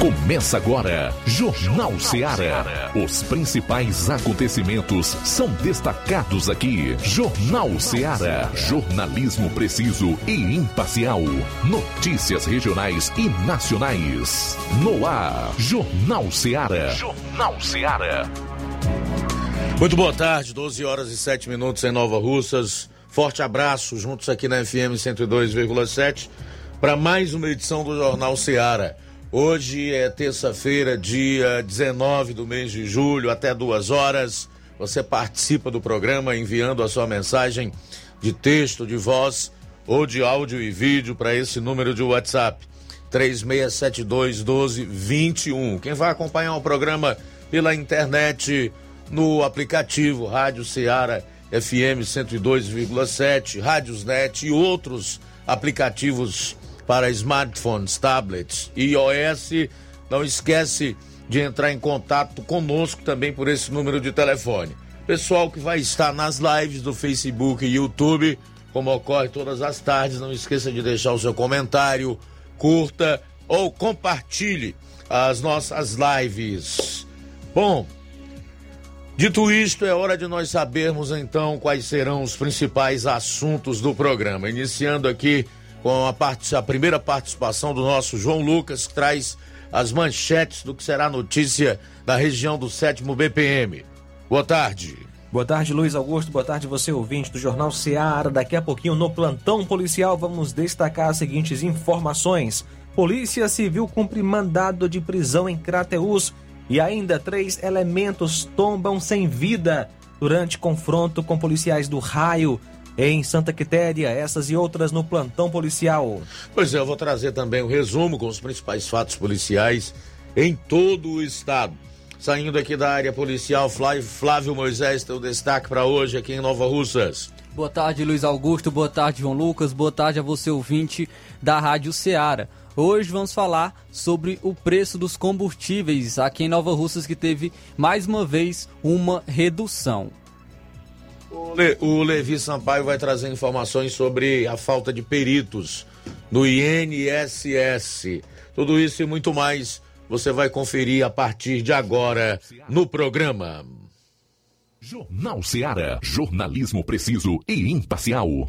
Começa agora, Jornal Seara. Os principais acontecimentos são destacados aqui. Jornal Seara. Jornalismo preciso e imparcial. Notícias regionais e nacionais. No ar, Jornal Seara. Jornal Seara. Muito boa tarde, 12 horas e 7 minutos em Nova Russas. Forte abraço, juntos aqui na FM 102,7 para mais uma edição do Jornal Seara. Hoje é terça-feira, dia 19 do mês de julho, até duas horas. Você participa do programa enviando a sua mensagem de texto, de voz ou de áudio e vídeo para esse número de WhatsApp. 3672 1221. Quem vai acompanhar o programa pela internet no aplicativo Rádio Ceará FM 102,7, Rádiosnet e outros aplicativos para smartphones, tablets e iOS. Não esquece de entrar em contato conosco também por esse número de telefone. Pessoal que vai estar nas lives do Facebook e YouTube, como ocorre todas as tardes, não esqueça de deixar o seu comentário, curta ou compartilhe as nossas lives. Bom, dito isto, é hora de nós sabermos então quais serão os principais assuntos do programa. Iniciando aqui com a, a primeira participação do nosso João Lucas, que traz as manchetes do que será notícia da região do sétimo BPM. Boa tarde. Boa tarde, Luiz Augusto. Boa tarde, você ouvinte do Jornal Seara. Daqui a pouquinho, no plantão policial, vamos destacar as seguintes informações. Polícia Civil cumpre mandado de prisão em Crateus e ainda três elementos tombam sem vida durante confronto com policiais do raio em Santa Quitéria, essas e outras no plantão policial. Pois é, eu vou trazer também o um resumo com os principais fatos policiais em todo o estado. Saindo aqui da área policial, Flávio Moisés tem o destaque para hoje aqui em Nova Russas. Boa tarde, Luiz Augusto. Boa tarde, João Lucas. Boa tarde a você, ouvinte da Rádio Ceará. Hoje vamos falar sobre o preço dos combustíveis aqui em Nova Russas, que teve mais uma vez uma redução. O, Le, o Levi Sampaio vai trazer informações sobre a falta de peritos no INSS. Tudo isso e muito mais você vai conferir a partir de agora no programa. Jornal Seara. Jornalismo preciso e imparcial.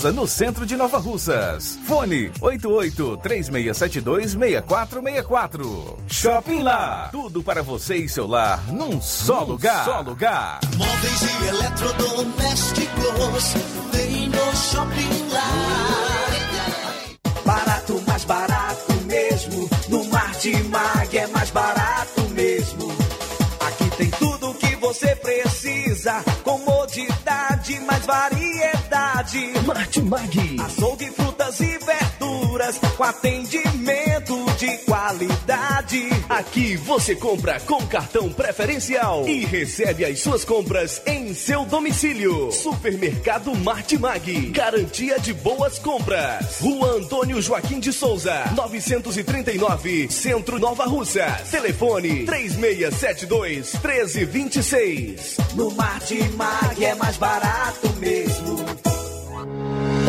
Souza, no centro de Nova Russas. Fone 88 3672 6464. Shopping Lá. Tudo para você e seu lar num só num lugar. Só lugar. Móveis e eletrodomésticos tem no Shopping Lá. Barato, mais barato mesmo. No Martimag é mais barato mesmo. Aqui tem tudo o que você precisa. Comodidade, mais variedade Martimag. Açougue, frutas e verduras com atendimento de qualidade. Aqui você compra com cartão preferencial e recebe as suas compras em seu domicílio. Supermercado Martimag. Garantia de boas compras. Rua Antônio Joaquim de Souza, 939, Centro Nova Russa. Telefone 3672 1326. No Martimag é mais barato mesmo. 了。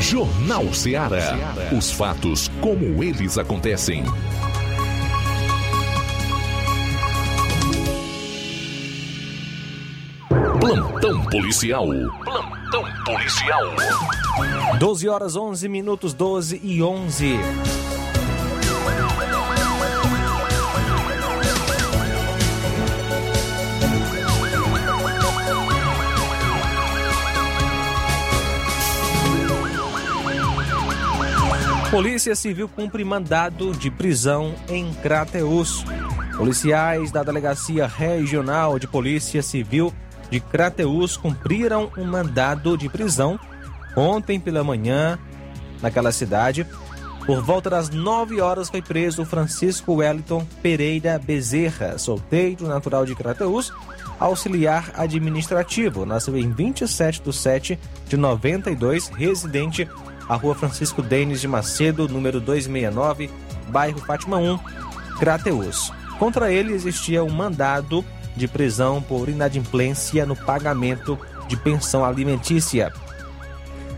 Jornal Ceará. Os fatos como eles acontecem. Plantão policial. Plantão policial. 12 horas 11 minutos 12 e 11. Polícia Civil cumpre mandado de prisão em Crateus. Policiais da Delegacia Regional de Polícia Civil de Crateus cumpriram um mandado de prisão ontem pela manhã naquela cidade. Por volta das 9 horas foi preso Francisco Wellington Pereira Bezerra, solteiro natural de Crateus, auxiliar administrativo. Nasceu em 27 de 7 de 92, residente a rua Francisco Denis de Macedo, número 269, bairro Fátima 1, Crateus. Contra ele existia um mandado de prisão por inadimplência no pagamento de pensão alimentícia.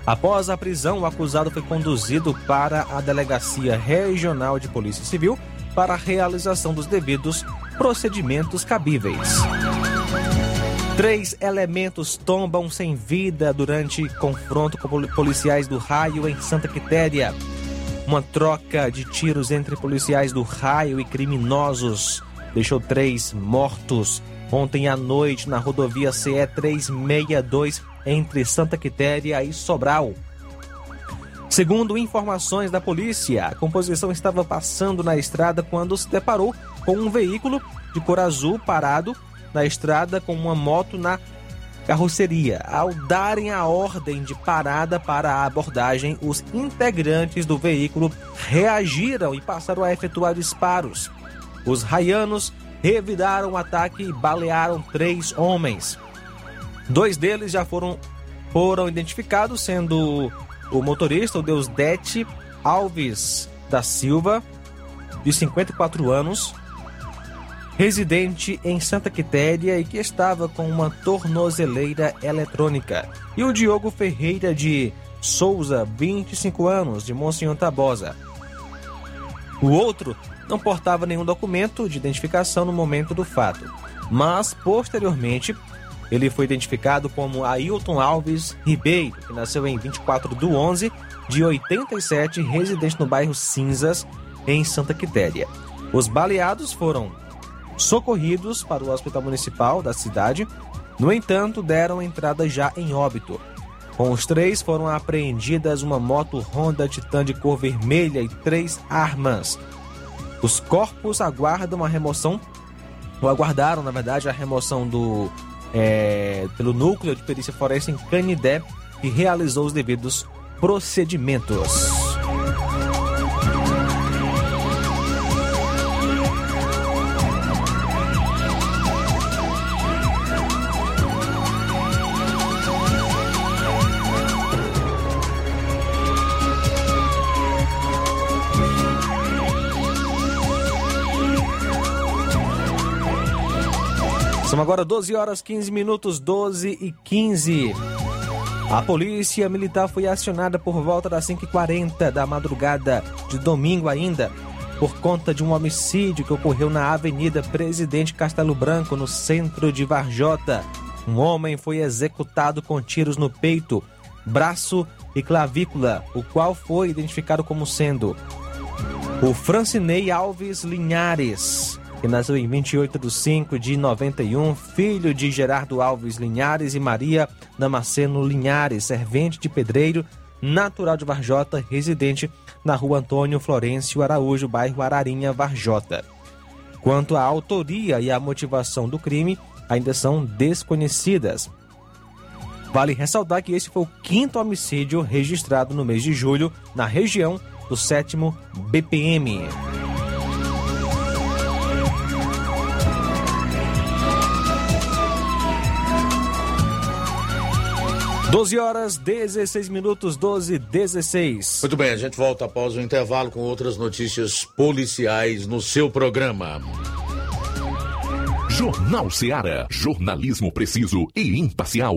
Após a prisão, o acusado foi conduzido para a Delegacia Regional de Polícia Civil para a realização dos devidos procedimentos cabíveis. Três elementos tombam sem vida durante confronto com policiais do raio em Santa Quitéria. Uma troca de tiros entre policiais do raio e criminosos deixou três mortos ontem à noite na rodovia CE 362 entre Santa Quitéria e Sobral. Segundo informações da polícia, a composição estava passando na estrada quando se deparou com um veículo de cor azul parado na estrada com uma moto na carroceria. Ao darem a ordem de parada para a abordagem, os integrantes do veículo reagiram e passaram a efetuar disparos. Os raianos revidaram o ataque e balearam três homens. Dois deles já foram, foram identificados, sendo o motorista, o Deusdete Alves da Silva, de 54 anos, residente em Santa Quitéria e que estava com uma tornozeleira eletrônica, e o Diogo Ferreira de Souza, 25 anos, de Monsenhor Tabosa. O outro não portava nenhum documento de identificação no momento do fato, mas posteriormente ele foi identificado como Ailton Alves Ribeiro, que nasceu em 24 de 11 de 87, residente no bairro Cinzas, em Santa Quitéria. Os baleados foram socorridos para o hospital municipal da cidade, no entanto, deram entrada já em óbito. Com os três foram apreendidas uma moto Honda Titan de cor vermelha e três armas. Os corpos aguardam a remoção, ou aguardaram, na verdade, a remoção do é, pelo núcleo de perícia forense em Canidé, que realizou os devidos procedimentos. São agora 12 horas 15 minutos, 12 e 15. A polícia militar foi acionada por volta das 5h40 da madrugada de domingo ainda, por conta de um homicídio que ocorreu na Avenida Presidente Castelo Branco, no centro de Varjota. Um homem foi executado com tiros no peito, braço e clavícula, o qual foi identificado como sendo o Francinei Alves Linhares, que nasceu em 28 de 5 de 91, filho de Gerardo Alves Linhares e Maria Damasceno Linhares, servente de pedreiro, natural de Varjota, residente na rua Antônio Florencio Araújo, bairro Ararinha, Varjota. Quanto à autoria e à motivação do crime, ainda são desconhecidas. Vale ressaltar que esse foi o quinto homicídio registrado no mês de julho na região do 7 BPM. 12 horas 16 minutos 12 16. Muito bem, a gente volta após o intervalo com outras notícias policiais no seu programa. Jornal Seara. Jornalismo preciso e imparcial.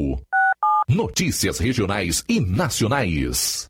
Notícias regionais e nacionais.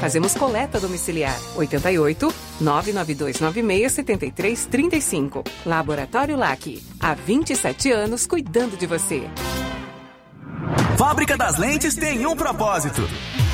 Fazemos coleta domiciliar. 88 99296 7335. Laboratório LAC. Há 27 anos cuidando de você. Fábrica das Lentes tem um propósito: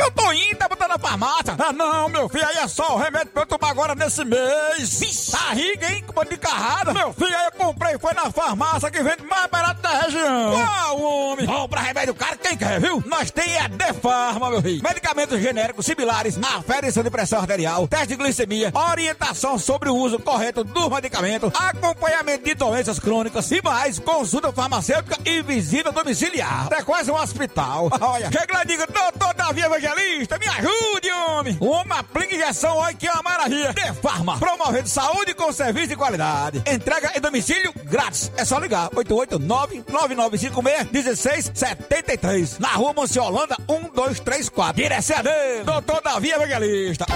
Eu tô indo, tá botando na farmácia. Ah, não, meu filho, aí é só o remédio pra eu tomar agora nesse mês. Vixe, tá rica, hein, com de carrada. Meu filho, aí eu comprei, foi na farmácia que vende mais barato da região. Remédio caro quem quer, viu? Nós tem a Defarma, meu filho. Medicamentos genéricos similares, aferição de pressão arterial, teste de glicemia, orientação sobre o uso correto dos medicamentos, acompanhamento de doenças crônicas e mais, consulta farmacêutica e visita domiciliar. É quase um hospital. Olha, chega lá e diga, doutor Davi Evangelista, me ajude, homem. Uma aplica injeção, olha que é uma maravilha. De Farma, promovendo saúde com serviço de qualidade. Entrega em domicílio grátis. É só ligar, 889-9956-1673. Na rua Monsiolanda, 1234. Direção a Deus, doutor Davi Evangelista.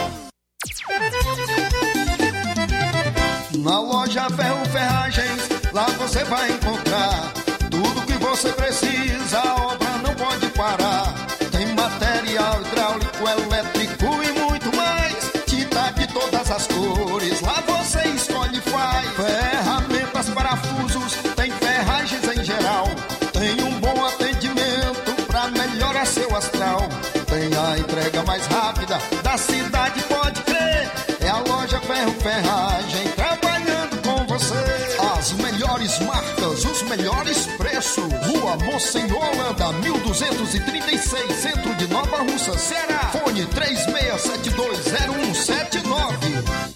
Na loja Ferro Ferragens, lá você vai encontrar tudo que você precisa, Rua Monsenhor Holanda, 1236, centro de Nova Russa, Ceará. Fone 36720179.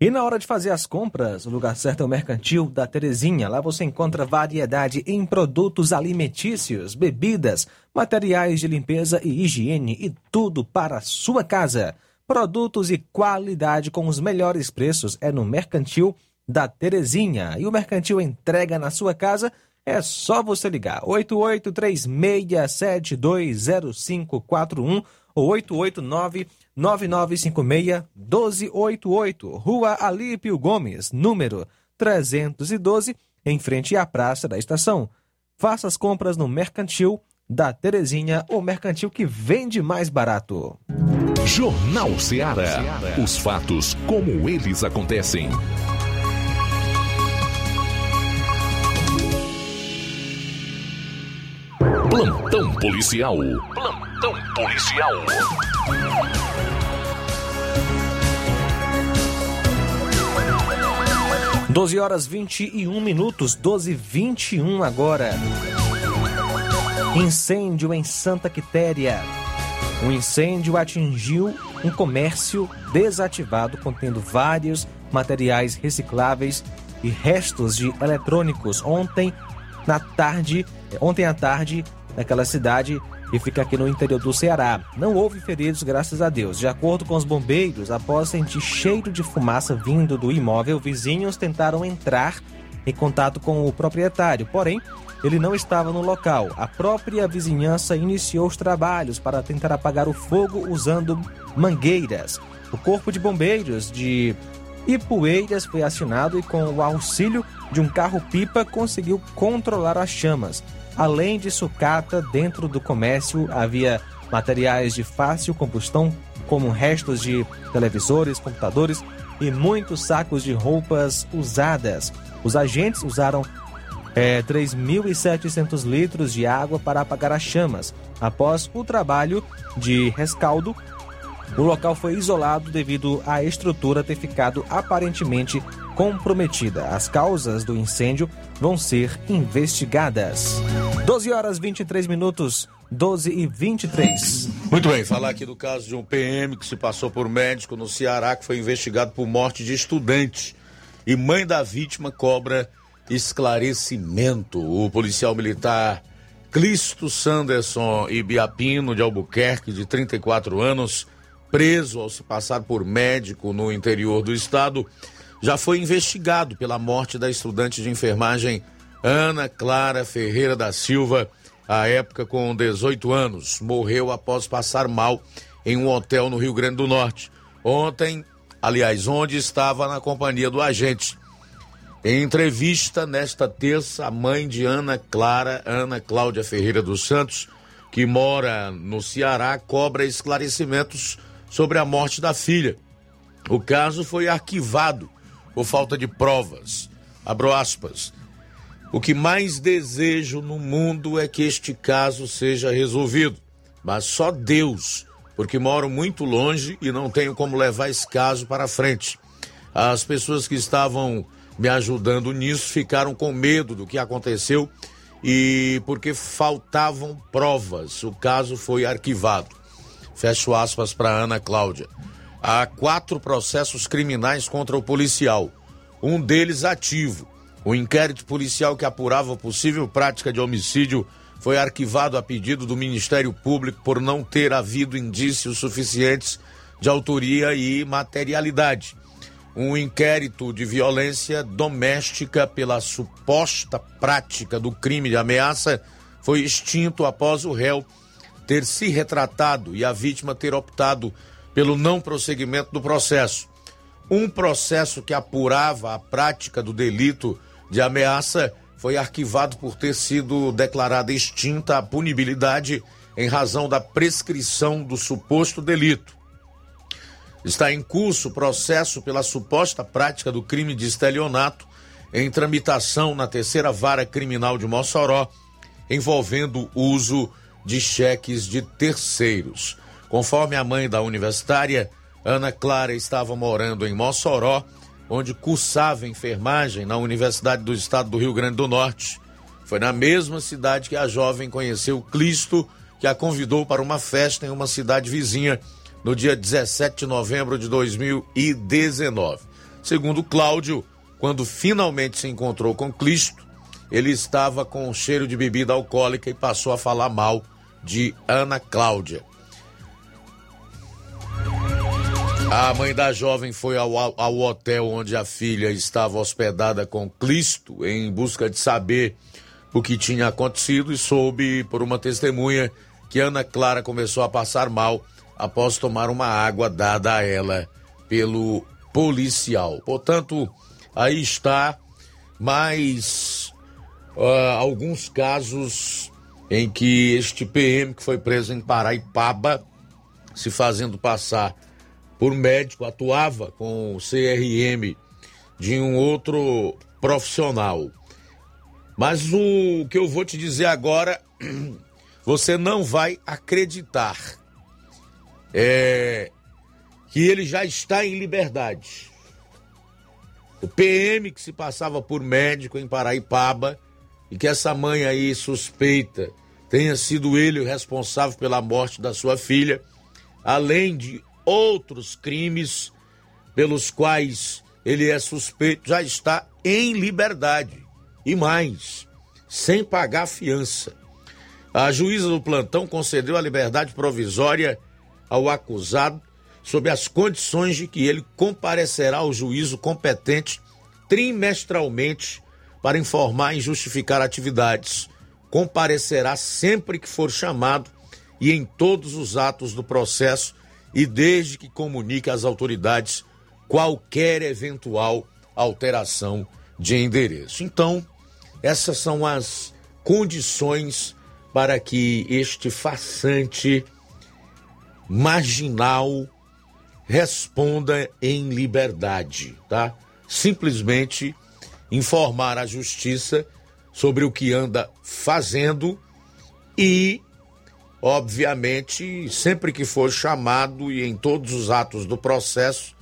E na hora de fazer as compras, o lugar certo é o Mercantil da Terezinha. Lá você encontra variedade em produtos alimentícios, bebidas, materiais de limpeza e higiene e tudo para a sua casa. Produtos e qualidade com os melhores preços é no Mercantil da Terezinha. E o Mercantil entrega na sua casa. É só você ligar 8836720541 ou 889 9956-1288, Rua Alípio Gomes, número 312, em frente à Praça da Estação. Faça as compras no Mercantil da Terezinha, o mercantil que vende mais barato. Jornal Ceará. Os fatos como eles acontecem. Plantão policial. Plantão policial. 12 horas 21 minutos, 12 e 21 agora. Incêndio em Santa Quitéria. O incêndio atingiu um comércio desativado contendo vários materiais recicláveis e restos de eletrônicos ontem na tarde, ontem à tarde, naquela cidade e fica aqui no interior do Ceará. Não houve feridos, graças a Deus. De acordo com os bombeiros, após sentir cheiro de fumaça vindo do imóvel, vizinhos tentaram entrar em contato com o proprietário, porém, ele não estava no local. A própria vizinhança iniciou os trabalhos para tentar apagar o fogo usando mangueiras. O Corpo de Bombeiros de Ipueiras foi acionado e, com o auxílio de um carro-pipa, conseguiu controlar as chamas. Além de sucata, dentro do comércio havia materiais de fácil combustão, como restos de televisores, computadores e muitos sacos de roupas usadas. Os agentes usaram é, 3.700 litros de água para apagar as chamas. Após o trabalho de rescaldo, o local foi isolado devido à estrutura ter ficado aparentemente comprometida. As causas do incêndio vão ser investigadas. 12 horas 23 minutos, 12 e 23. Muito bem, falar aqui do caso de um PM que se passou por médico no Ceará que foi investigado por morte de estudante. E mãe da vítima cobra esclarecimento. O policial militar Clisto Sanderson Ibiapino de Albuquerque, de 34 anos, preso ao se passar por médico no interior do estado, já foi investigado pela morte da estudante de enfermagem Ana Clara Ferreira da Silva, à época com 18 anos. Morreu após passar mal em um hotel no Rio Grande do Norte. Ontem, aliás, onde estava na companhia do agente. Em entrevista nesta terça, a mãe de Ana Clara, Ana Cláudia Ferreira dos Santos, que mora no Ceará, cobra esclarecimentos sobre a morte da filha. O caso foi arquivado por falta de provas. Abro aspas. O que mais desejo no mundo é que este caso seja resolvido, mas só Deus, porque moro muito longe e não tenho como levar esse caso para frente. As pessoas que estavam me ajudando nisso ficaram com medo do que aconteceu e porque faltavam provas, o caso foi arquivado. Fecho aspas para Ana Cláudia. Há quatro processos criminais contra o policial, um deles ativo. O inquérito policial que apurava possível prática de homicídio foi arquivado a pedido do Ministério Público por não ter havido indícios suficientes de autoria e materialidade um inquérito de violência doméstica pela suposta prática do crime de ameaça foi extinto após o réu ter se retratado e a vítima ter optado pelo não prosseguimento do processo. Um processo que apurava a prática do delito de ameaça foi arquivado por ter sido declarada extinta a punibilidade em razão da prescrição do suposto delito. Está em curso o processo pela suposta prática do crime de estelionato em tramitação na terceira vara criminal de Mossoró, envolvendo uso de cheques de terceiros. Conforme a mãe da universitária, Ana Clara estava morando em Mossoró, onde cursava enfermagem na Universidade do Estado do Rio Grande do Norte. Foi na mesma cidade que a jovem conheceu Cristo, que a convidou para uma festa em uma cidade vizinha no dia 17 de novembro de 2019. Segundo Cláudio, quando finalmente se encontrou com Cristo, ele estava com um cheiro de bebida alcoólica e passou a falar mal de Ana Cláudia. A mãe da jovem foi ao, ao hotel onde a filha estava hospedada com Cristo em busca de saber o que tinha acontecido e soube por uma testemunha que Ana Clara começou a passar mal após tomar uma água dada a ela pelo policial. Portanto, aí está mais uh, alguns casos em que este PM que foi preso em Paraipaba, se fazendo passar por médico, atuava com o CRM de um outro profissional. Mas o que eu vou te dizer agora, você não vai acreditar. É que ele já está em liberdade. O PM que se passava por médico em Paraipaba e que essa mãe aí suspeita tenha sido ele o responsável pela morte da sua filha, além de outros crimes pelos quais ele é suspeito, já está em liberdade. E mais, sem pagar fiança. A juíza do plantão concedeu a liberdade provisória ao acusado sob as condições de que ele comparecerá ao juízo competente trimestralmente para informar e justificar atividades. Comparecerá sempre que for chamado e em todos os atos do processo e desde que comunique às autoridades qualquer eventual alteração de endereço. Então, essas são as condições para que este façante marginal responda em liberdade, tá? Simplesmente informar a justiça sobre o que anda fazendo e obviamente, sempre que for chamado e em todos os atos do processo,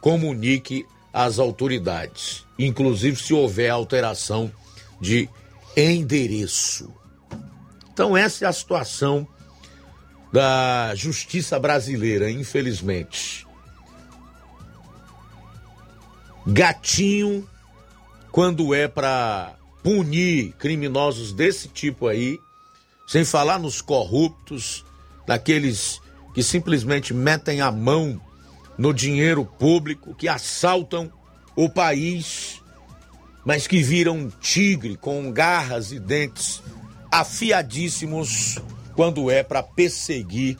comunique às autoridades, inclusive se houver alteração de endereço. Então, essa é a situação da justiça brasileira, infelizmente. Gatinho, quando é para punir criminosos desse tipo aí, sem falar nos corruptos, naqueles que simplesmente metem a mão no dinheiro público, que assaltam o país, mas que viram um tigre com garras e dentes afiadíssimos quando é para perseguir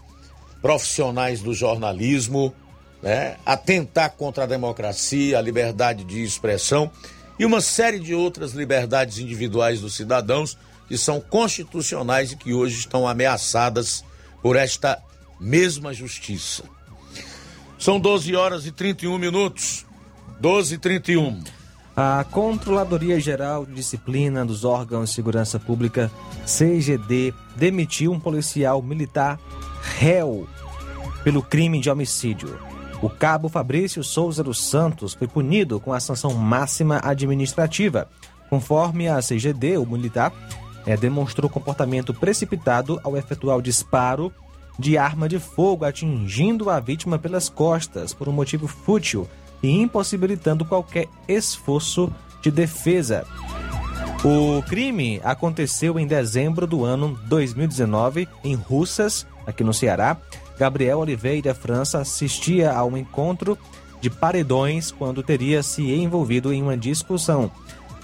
profissionais do jornalismo, né, atentar contra a democracia, a liberdade de expressão e uma série de outras liberdades individuais dos cidadãos que são constitucionais e que hoje estão ameaçadas por esta mesma justiça. São 12 horas e 31 minutos. 12 e 31. A Controladoria Geral de Disciplina dos Órgãos de Segurança Pública, CGD, demitiu um policial militar réu pelo crime de homicídio. O cabo Fabrício Souza dos Santos foi punido com a sanção máxima administrativa. Conforme a CGD, o militar é, demonstrou comportamento precipitado ao efetuar o disparo de arma de fogo, atingindo a vítima pelas costas por um motivo fútil e impossibilitando qualquer esforço de defesa. O crime aconteceu em dezembro do ano 2019 em Russas, aqui no Ceará. Gabriel Oliveira França assistia a um encontro de paredões quando teria se envolvido em uma discussão.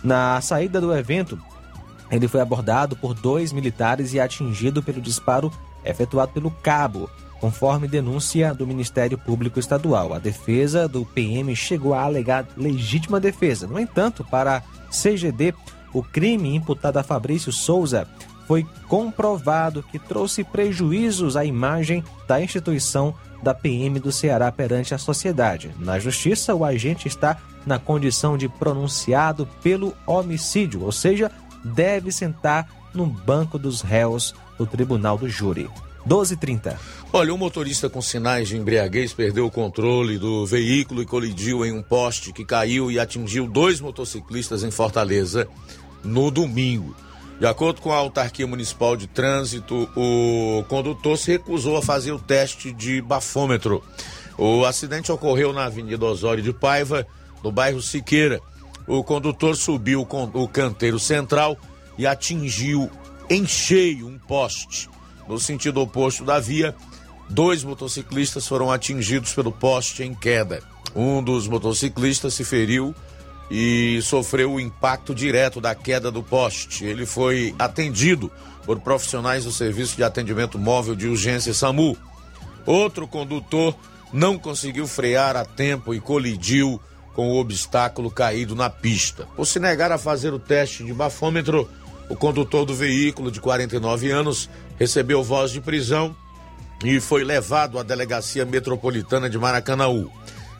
Na saída do evento, ele foi abordado por dois militares e atingido pelo disparo efetuado pelo cabo, conforme denúncia do Ministério Público Estadual. A defesa do PM chegou a alegar legítima defesa. No entanto, para a CGD, o crime imputado a Fabrício Souza foi comprovado que trouxe prejuízos à imagem da instituição da PM do Ceará perante a sociedade. Na justiça, o agente está na condição de pronunciado pelo homicídio, ou seja, deve sentar no banco dos réus no tribunal do júri. 12h30. Olha, um motorista com sinais de embriaguez perdeu o controle do veículo e colidiu em um poste que caiu e atingiu dois motociclistas em Fortaleza no domingo. De acordo com a autarquia municipal de trânsito, o condutor se recusou a fazer o teste de bafômetro. O acidente ocorreu na Avenida Osório de Paiva, no bairro Siqueira. O condutor subiu o canteiro central e atingiu em cheio um poste. No sentido oposto da via, dois motociclistas foram atingidos pelo poste em queda. Um dos motociclistas se feriu e sofreu o impacto direto da queda do poste. Ele foi atendido por profissionais do Serviço de Atendimento Móvel de Urgência SAMU. Outro condutor não conseguiu frear a tempo e colidiu com o obstáculo caído na pista. Por se negar a fazer o teste de bafômetro, o condutor do veículo, de 49 anos, recebeu voz de prisão e foi levado à delegacia metropolitana de Maracanaú.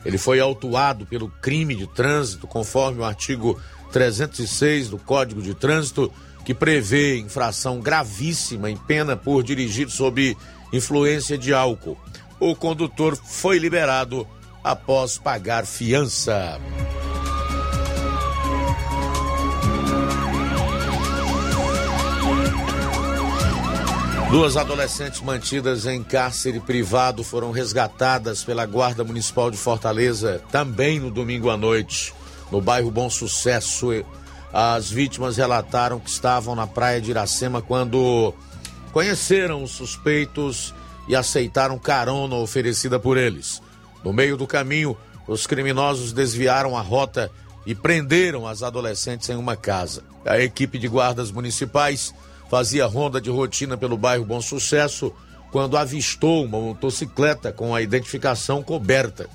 Ele foi autuado pelo crime de trânsito, conforme o artigo 306 do Código de Trânsito, que prevê infração gravíssima em pena por dirigir sob influência de álcool. O condutor foi liberado após pagar fiança. Duas adolescentes mantidas em cárcere privado foram resgatadas pela Guarda Municipal de Fortaleza também no domingo à noite, no bairro Bom Sucesso. As vítimas relataram que estavam na praia de Iracema quando conheceram os suspeitos e aceitaram carona oferecida por eles. No meio do caminho, os criminosos desviaram a rota e prenderam as adolescentes em uma casa. A equipe de guardas municipais fazia ronda de rotina pelo bairro Bom Sucesso quando avistou uma motocicleta com a identificação coberta.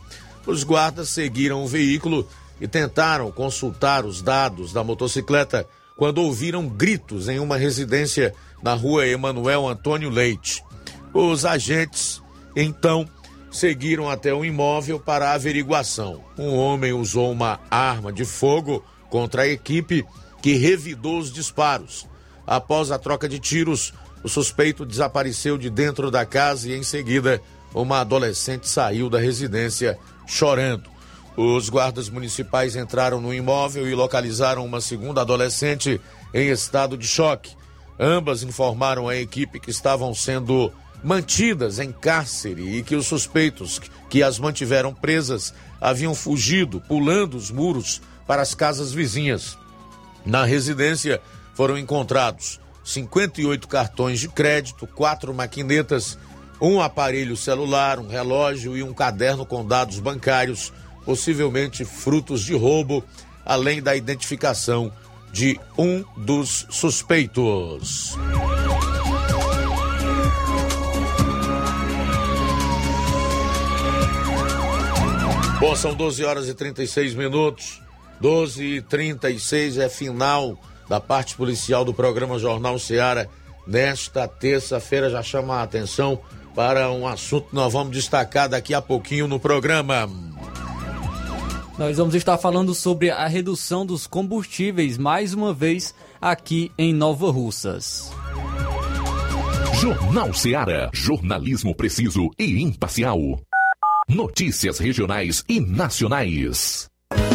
Os guardas seguiram o veículo e tentaram consultar os dados da motocicleta quando ouviram gritos em uma residência na rua Emanuel Antônio Leite. Os agentes, então, seguiram até o imóvel para a averiguação. Um homem usou uma arma de fogo contra a equipe que revidou os disparos. Após a troca de tiros, o suspeito desapareceu de dentro da casa e em seguida uma adolescente saiu da residência chorando. Os guardas municipais entraram no imóvel e localizaram uma segunda adolescente em estado de choque. Ambas informaram à equipe que estavam sendo mantidas em cárcere e que os suspeitos que as mantiveram presas haviam fugido, pulando os muros para as casas vizinhas. Na residência foram encontrados 58 cartões de crédito, quatro maquinetas, um aparelho celular, um relógio e um caderno com dados bancários, possivelmente frutos de roubo, além da identificação de um dos suspeitos. Bom, são 12 horas e 36 minutos. 12 e 36 é final da parte policial do programa Jornal Seara. Nesta terça-feira já chama a atenção para um assunto que nós vamos destacar daqui a pouquinho no programa. Nós vamos estar falando sobre a redução dos combustíveis mais uma vez aqui em Nova Russas. Jornal Seara. Jornalismo preciso e imparcial. Notícias regionais e nacionais.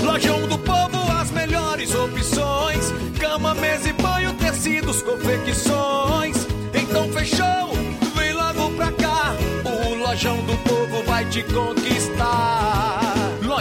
Lojão do Povo, as melhores opções: cama, mesa e banho, tecidos, confecções. Então fechou, vem logo pra cá. O Lojão do Povo vai te conquistar.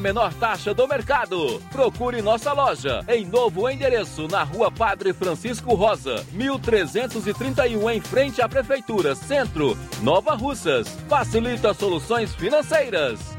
menor taxa do mercado. Procure nossa loja em novo endereço na Rua Padre Francisco Rosa, 1331 em frente à Prefeitura Centro, Nova Russas. Facilita soluções financeiras.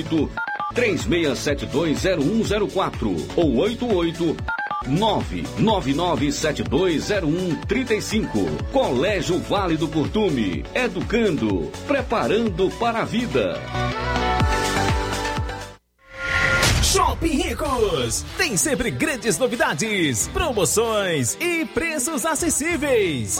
36720104 ou 88 999720135. Colégio Vale do Curtume. Educando, preparando para a vida. Shopping Ricos tem sempre grandes novidades, promoções e preços acessíveis.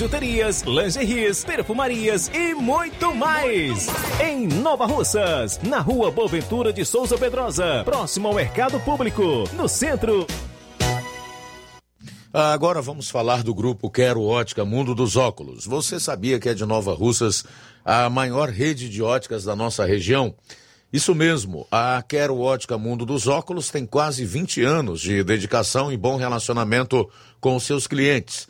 bijuterias, lingeries, perfumarias e muito mais. Em Nova Russas, na rua Boaventura de Souza Pedrosa, próximo ao Mercado Público, no centro. Agora vamos falar do grupo Quero Ótica Mundo dos Óculos. Você sabia que é de Nova Russas a maior rede de óticas da nossa região? Isso mesmo, a Quero Ótica Mundo dos Óculos tem quase 20 anos de dedicação e bom relacionamento com seus clientes.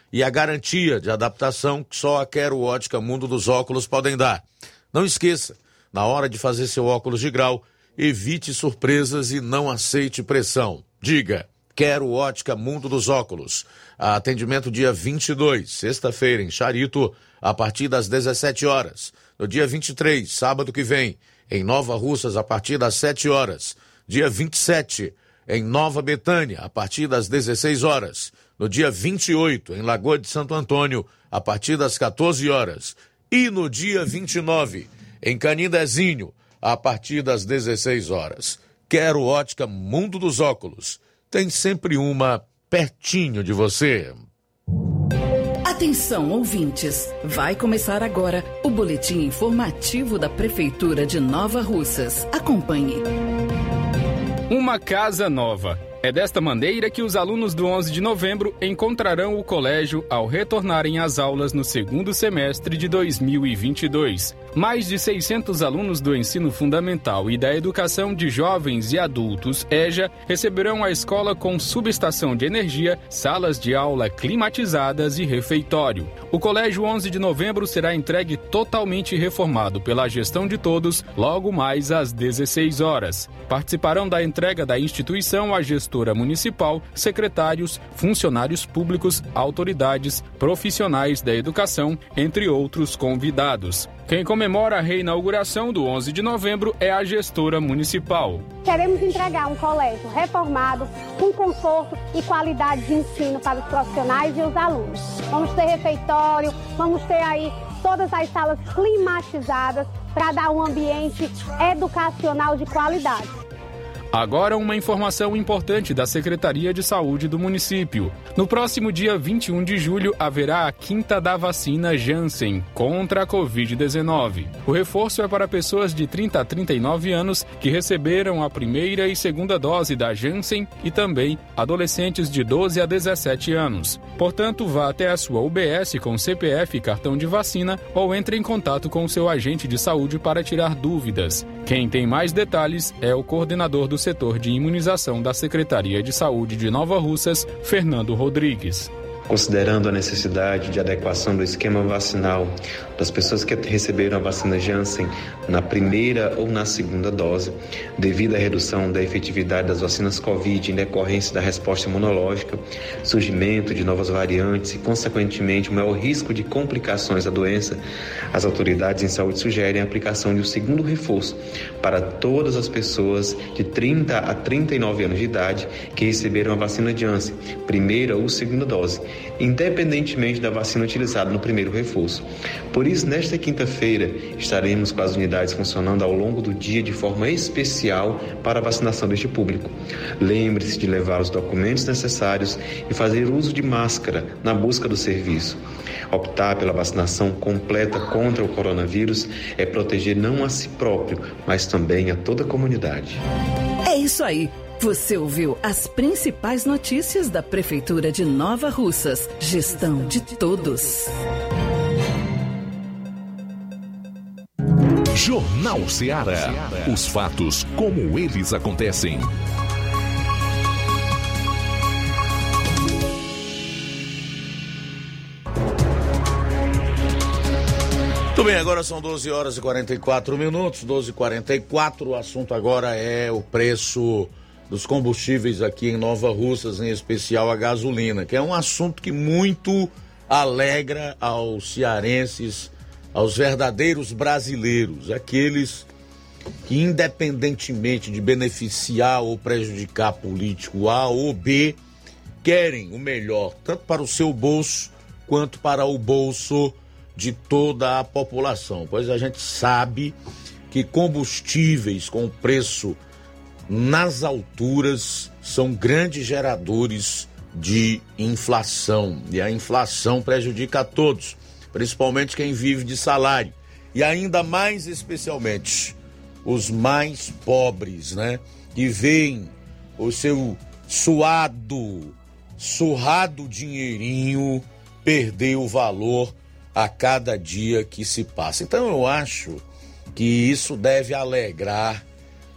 e a garantia de adaptação que só a Quero Ótica Mundo dos Óculos podem dar. Não esqueça, na hora de fazer seu óculos de grau, evite surpresas e não aceite pressão. Diga, Quero Ótica Mundo dos Óculos. Atendimento dia 22, sexta-feira, em Charito, a partir das 17 horas. No dia 23, sábado que vem, em Nova Russas, a partir das 7 horas. Dia 27, em Nova Betânia, a partir das 16 horas. No dia 28, em Lagoa de Santo Antônio, a partir das 14 horas. E no dia 29, em Canindezinho, a partir das 16 horas. Quero ótica Mundo dos Óculos. Tem sempre uma pertinho de você. Atenção, ouvintes! Vai começar agora o boletim informativo da Prefeitura de Nova Russas. Acompanhe. Uma casa nova. É desta maneira que os alunos do 11 de novembro encontrarão o colégio ao retornarem às aulas no segundo semestre de 2022. Mais de 600 alunos do ensino fundamental e da educação de jovens e adultos EJA receberão a escola com subestação de energia, salas de aula climatizadas e refeitório. O colégio 11 de novembro será entregue totalmente reformado pela gestão de todos logo mais às 16 horas. Participarão da entrega da instituição a gestora municipal, secretários, funcionários públicos, autoridades, profissionais da educação, entre outros convidados. Quem comemora a reinauguração do 11 de novembro é a gestora municipal. Queremos entregar um colégio reformado, com conforto e qualidade de ensino para os profissionais e os alunos. Vamos ter refeitório, vamos ter aí todas as salas climatizadas, para dar um ambiente educacional de qualidade. Agora uma informação importante da Secretaria de Saúde do município. No próximo dia 21 de julho haverá a quinta da vacina Janssen contra a Covid-19. O reforço é para pessoas de 30 a 39 anos que receberam a primeira e segunda dose da Janssen e também adolescentes de 12 a 17 anos. Portanto, vá até a sua UBS com CPF e cartão de vacina ou entre em contato com o seu agente de saúde para tirar dúvidas. Quem tem mais detalhes é o coordenador do setor de imunização da Secretaria de Saúde de Nova Russas, Fernando Rodrigues. Considerando a necessidade de adequação do esquema vacinal das pessoas que receberam a vacina Janssen na primeira ou na segunda dose, devido à redução da efetividade das vacinas Covid em decorrência da resposta imunológica, surgimento de novas variantes e, consequentemente, o maior risco de complicações da doença, as autoridades em saúde sugerem a aplicação de um segundo reforço para todas as pessoas de 30 a 39 anos de idade que receberam a vacina Janssen, primeira ou segunda dose, independentemente da vacina utilizada no primeiro reforço. Por isso, nesta quinta-feira, estaremos com as unidades funcionando ao longo do dia de forma especial para a vacinação deste público. Lembre-se de levar os documentos necessários e fazer uso de máscara na busca do serviço. Optar pela vacinação completa contra o coronavírus é proteger não a si próprio, mas também a toda a comunidade. É isso aí. Você ouviu as principais notícias da Prefeitura de Nova Russas. Gestão de todos. Jornal Ceará. Os fatos como eles acontecem. Muito bem, agora são 12 horas e 44 minutos, 12 e 44 O assunto agora é o preço dos combustíveis aqui em Nova Russas, em especial a gasolina, que é um assunto que muito alegra aos cearenses, aos verdadeiros brasileiros, aqueles que, independentemente de beneficiar ou prejudicar político A ou B, querem o melhor, tanto para o seu bolso quanto para o bolso de toda a população. Pois a gente sabe que combustíveis com preço nas alturas são grandes geradores de inflação. E a inflação prejudica a todos, principalmente quem vive de salário. E ainda mais especialmente os mais pobres, né? Que veem o seu suado, surrado dinheirinho perder o valor a cada dia que se passa. Então eu acho que isso deve alegrar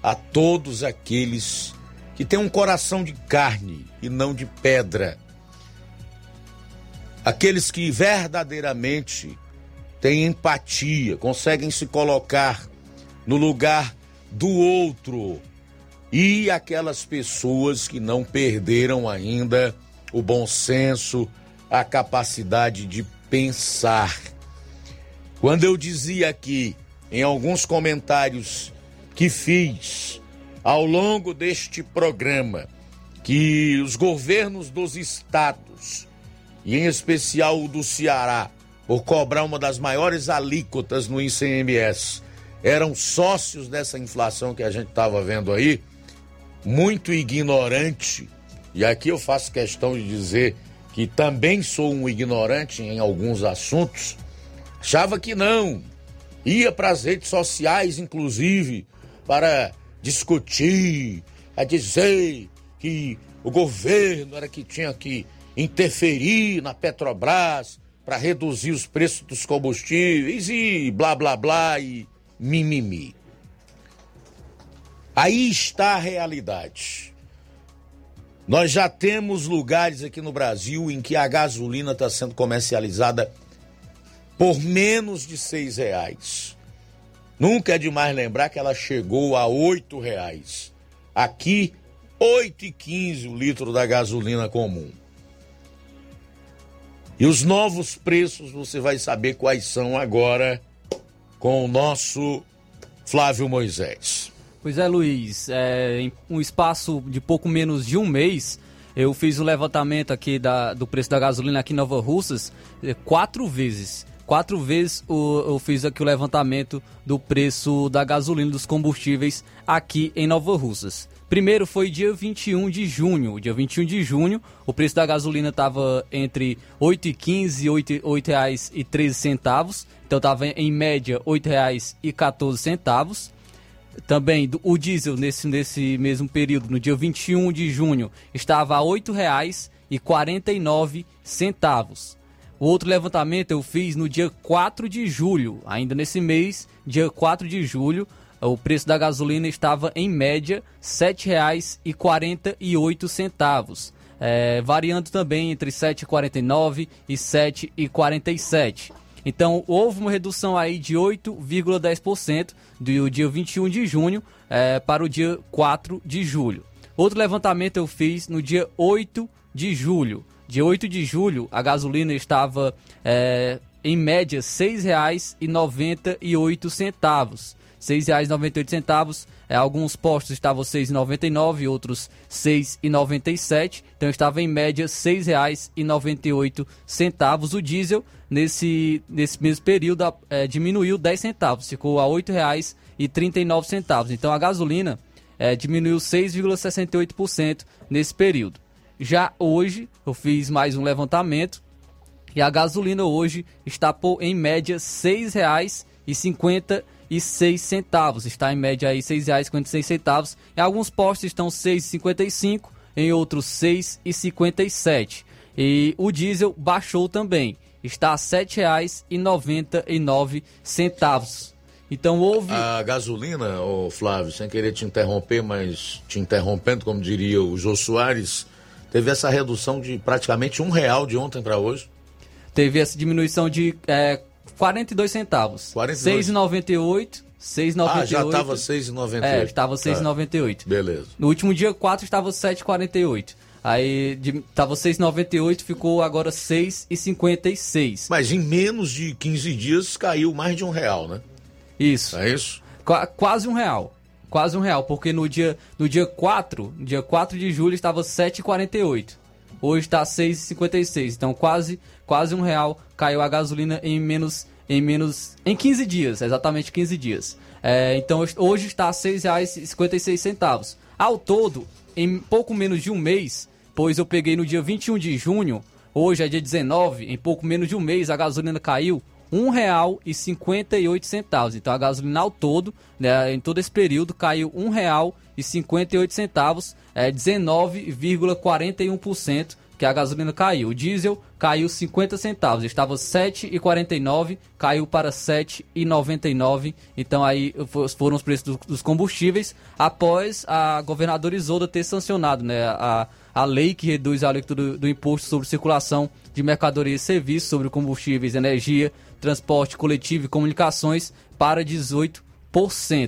a todos aqueles que têm um coração de carne e não de pedra. Aqueles que verdadeiramente têm empatia, conseguem se colocar no lugar do outro. E aquelas pessoas que não perderam ainda o bom senso, a capacidade de pensar. Quando eu dizia aqui, em alguns comentários que fiz ao longo deste programa, que os governos dos estados, e em especial o do Ceará, por cobrar uma das maiores alíquotas no ICMS, eram sócios dessa inflação que a gente estava vendo aí, muito ignorante. E aqui eu faço questão de dizer que também sou um ignorante em alguns assuntos, achava que não. Ia para as redes sociais, inclusive, para discutir, a dizer que o governo era que tinha que interferir na Petrobras para reduzir os preços dos combustíveis e blá blá blá e mimimi. Aí está a realidade. Nós já temos lugares aqui no Brasil em que a gasolina está sendo comercializada por menos de seis reais. Nunca é demais lembrar que ela chegou a oito reais. Aqui, oito e quinze o litro da gasolina comum. E os novos preços você vai saber quais são agora com o nosso Flávio Moisés. Pois é, Luiz, é, em um espaço de pouco menos de um mês, eu fiz um levantamento aqui da, do preço da gasolina aqui em Nova Russas é, quatro vezes. Quatro vezes o, eu fiz aqui o levantamento do preço da gasolina dos combustíveis aqui em Nova Russas. Primeiro foi dia 21 de junho. Dia 21 de junho, o preço da gasolina estava entre R$ 8,15 e R$ 8,13. Então estava em média R$ 8,14. Também o diesel nesse, nesse mesmo período, no dia 21 de junho, estava a R$ 8,49. O outro levantamento eu fiz no dia 4 de julho, ainda nesse mês, dia 4 de julho, o preço da gasolina estava em média R$ 7,48, é, variando também entre R$ 7,49 e R$ 7,47. Então houve uma redução aí de 8,10% do dia 21 de junho é, para o dia 4 de julho. Outro levantamento eu fiz no dia 8 de julho. Dia 8 de julho, a gasolina estava é, em média R$ 6,98. R$ 6,98. É, alguns postos estavam R$ 6,99, outros R$ 6,97. Então estava em média R$ 6,98. O diesel, nesse, nesse mesmo período, é, diminuiu 10 centavos, ficou a R$ 8,39. Então a gasolina é, diminuiu 6,68% nesse período. Já hoje, eu fiz mais um levantamento e a gasolina hoje está por, em média R$ 6,56. Está em média aí R$ 6,56. Em alguns postos estão R$ 6,55, em outros R$ 6,57. E o diesel baixou também, está a R$ 7,99. Então houve A gasolina, ô Flávio, sem querer te interromper, mas te interrompendo, como diria o Jô Soares, teve essa redução de praticamente um real de ontem para hoje. teve essa diminuição de é, 42 centavos. 42. 6,98. 6,98. Ah, já estava 6,98. É, estava 6,98. Beleza. No último dia 4 estava 7,48. Aí de, tava 6,98, ficou agora 6,56. Mas em menos de 15 dias caiu mais de um real, né? Isso. É isso? Qua- quase um real. Quase um real, porque no dia, no dia 4, no dia 4 de julho estava 7,48. Hoje está 6,56. Então quase, quase um real caiu a gasolina em menos, em menos, em 15 dias, exatamente 15 dias. É, então hoje está a R$ 6,56. Ao todo, em pouco menos de um mês, pois eu peguei no dia 21 de junho, hoje é dia 19, em pouco menos de um mês a gasolina caiu R$ 1,58. Então a gasolina ao todo, né, em todo esse período, caiu R$ 1,58, é 19,41% que a gasolina caiu. O diesel caiu 50 centavos, estava 7,49, caiu para 7,99. Então aí fo- foram os preços do- dos combustíveis após a governadora Isolda ter sancionado, né, a, a lei que reduz a alíquota do, do imposto sobre circulação de mercadorias e serviços sobre combustíveis, energia, transporte coletivo e comunicações para 18%.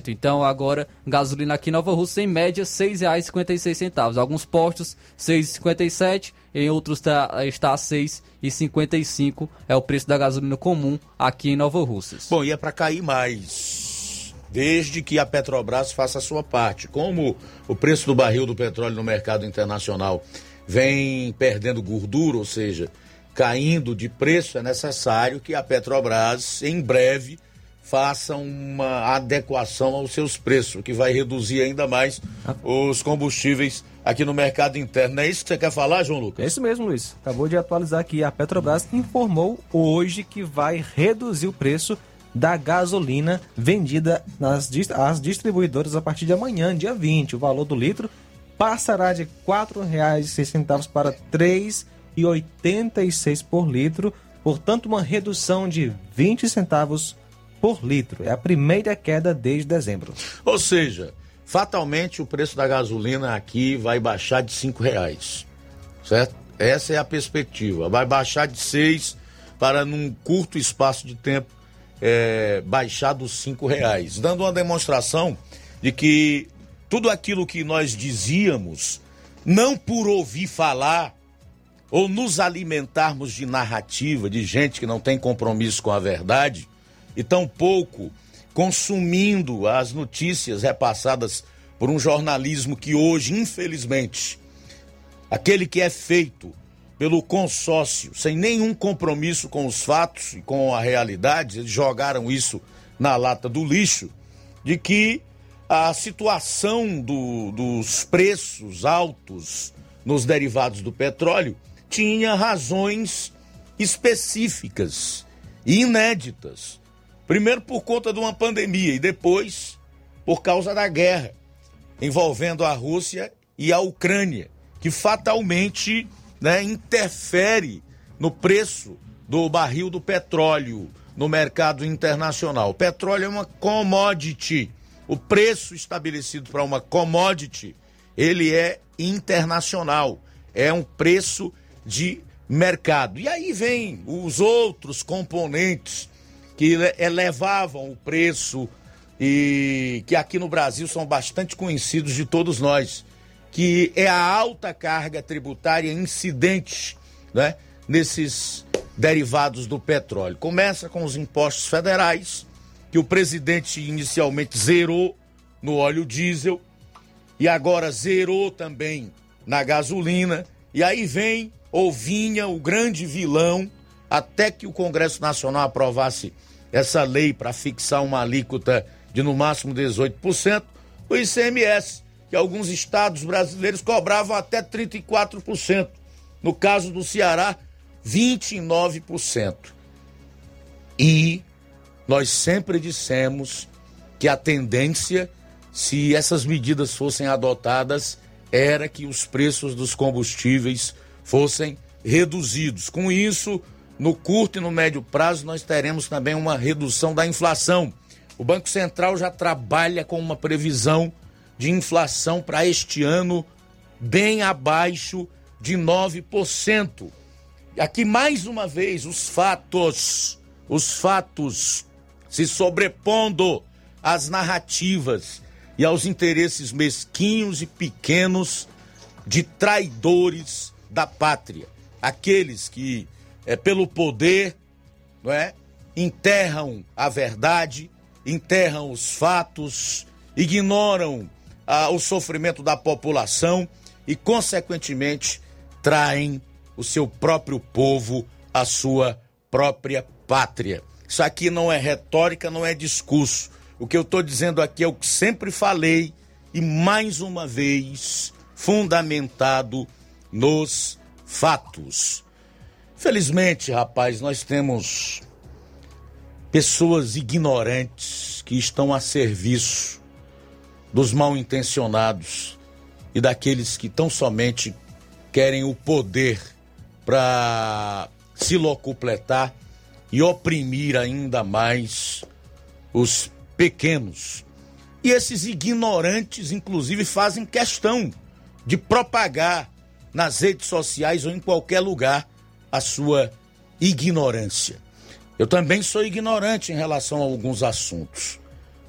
Então agora gasolina aqui em Nova Rússia em média R$ 6,56. Alguns postos R$ 6,57, em outros tá, está R$ 6,55 é o preço da gasolina comum aqui em Nova Russas. Bom, e é para cair mais. Desde que a Petrobras faça a sua parte. Como o preço do barril do petróleo no mercado internacional vem perdendo gordura, ou seja, caindo de preço, é necessário que a Petrobras, em breve, faça uma adequação aos seus preços, que vai reduzir ainda mais os combustíveis aqui no mercado interno. Não é isso que você quer falar, João Lucas? É isso mesmo, Luiz. Acabou de atualizar aqui. A Petrobras informou hoje que vai reduzir o preço da gasolina vendida nas às distribuidoras a partir de amanhã, dia 20. O valor do litro passará de R$ 4,06 para R$ 3,86 por litro, portanto, uma redução de 20 centavos por litro. É a primeira queda desde dezembro. Ou seja, fatalmente o preço da gasolina aqui vai baixar de cinco reais, certo? Essa é a perspectiva. Vai baixar de seis para num curto espaço de tempo é, baixar dos cinco reais, dando uma demonstração de que tudo aquilo que nós dizíamos, não por ouvir falar ou nos alimentarmos de narrativa de gente que não tem compromisso com a verdade e tampouco consumindo as notícias repassadas por um jornalismo que hoje, infelizmente, aquele que é feito pelo consórcio, sem nenhum compromisso com os fatos e com a realidade, eles jogaram isso na lata do lixo, de que a situação do, dos preços altos nos derivados do petróleo tinha razões específicas e inéditas. Primeiro por conta de uma pandemia e depois por causa da guerra envolvendo a Rússia e a Ucrânia, que fatalmente né, interfere no preço do barril do petróleo no mercado internacional. O petróleo é uma commodity. O preço estabelecido para uma commodity, ele é internacional. É um preço de mercado. E aí vem os outros componentes que elevavam o preço e que aqui no Brasil são bastante conhecidos de todos nós, que é a alta carga tributária incidente né, nesses derivados do petróleo. Começa com os impostos federais, que o presidente inicialmente zerou no óleo diesel e agora zerou também na gasolina. E aí vem ou vinha o grande vilão até que o Congresso Nacional aprovasse essa lei para fixar uma alíquota de no máximo 18%, o ICMS, que alguns estados brasileiros cobravam até 34%. No caso do Ceará, 29%. E nós sempre dissemos que a tendência, se essas medidas fossem adotadas, era que os preços dos combustíveis fossem reduzidos. Com isso, no curto e no médio prazo, nós teremos também uma redução da inflação. O Banco Central já trabalha com uma previsão de inflação para este ano bem abaixo de 9%. Aqui mais uma vez os fatos, os fatos se sobrepondo às narrativas e aos interesses mesquinhos e pequenos de traidores da pátria, aqueles que é, pelo poder, não é, enterram a verdade, enterram os fatos, ignoram ah, o sofrimento da população e, consequentemente, traem o seu próprio povo, a sua própria pátria. Isso aqui não é retórica, não é discurso. O que eu estou dizendo aqui é o que sempre falei e, mais uma vez, fundamentado nos fatos. Felizmente, rapaz, nós temos pessoas ignorantes que estão a serviço dos mal intencionados e daqueles que tão somente querem o poder para se locupletar e oprimir ainda mais os pequenos. E esses ignorantes, inclusive, fazem questão de propagar nas redes sociais ou em qualquer lugar a sua ignorância. Eu também sou ignorante em relação a alguns assuntos,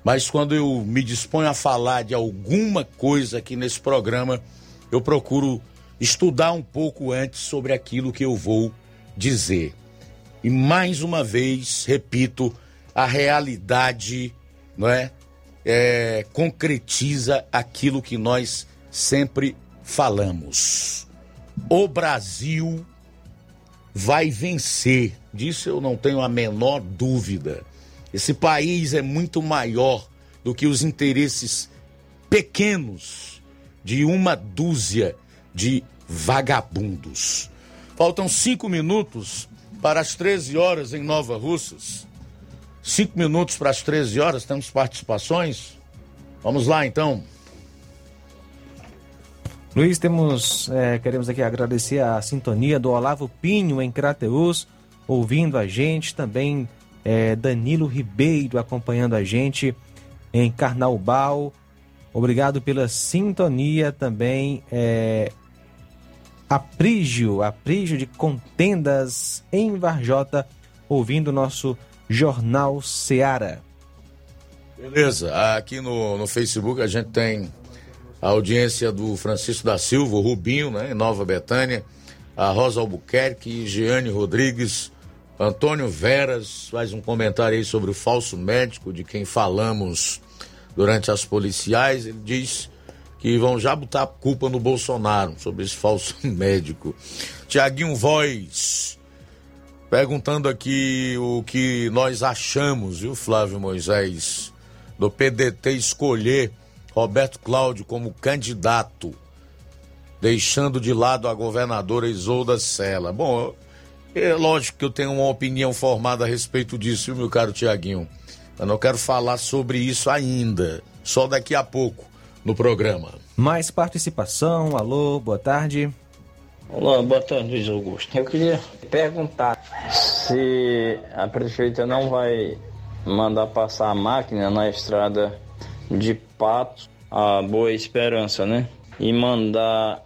mas quando eu me disponho a falar de alguma coisa aqui nesse programa, eu procuro estudar um pouco antes sobre aquilo que eu vou dizer. E mais uma vez, repito, a realidade não é, é concretiza aquilo que nós sempre falamos. O Brasil vai vencer, disso eu não tenho a menor dúvida. Esse país é muito maior do que os interesses pequenos de uma dúzia de vagabundos. Faltam cinco minutos para as 13 horas em Nova Russas. Cinco minutos para as 13 horas, temos participações. Vamos lá então. Luiz, temos, é, queremos aqui agradecer a sintonia do Olavo Pinho em Crateus, ouvindo a gente, também é, Danilo Ribeiro acompanhando a gente em Carnaubal. Obrigado pela sintonia também. É, Aprígio, Aprígio de Contendas em Varjota, ouvindo o nosso Jornal Seara. Beleza, aqui no, no Facebook a gente tem a audiência do Francisco da Silva, o Rubinho, né, em Nova Betânia, a Rosa Albuquerque, Giane Rodrigues, Antônio Veras faz um comentário aí sobre o falso médico de quem falamos durante as policiais. Ele diz que vão já botar a culpa no Bolsonaro sobre esse falso médico. Tiaguinho Voz, perguntando aqui o que nós achamos, viu, Flávio Moisés, do PDT escolher Roberto Cláudio como candidato, deixando de lado a governadora Isolda Sela. Bom, é lógico que eu tenho uma opinião formada a respeito disso, viu, meu caro Tiaguinho? Eu não quero falar sobre isso ainda, só daqui a pouco no programa. Mais participação, alô, boa tarde. Olá, boa tarde, Luiz Augusto. Eu queria perguntar se a prefeita não vai mandar passar a máquina na estrada de Patos a Boa Esperança, né? E mandar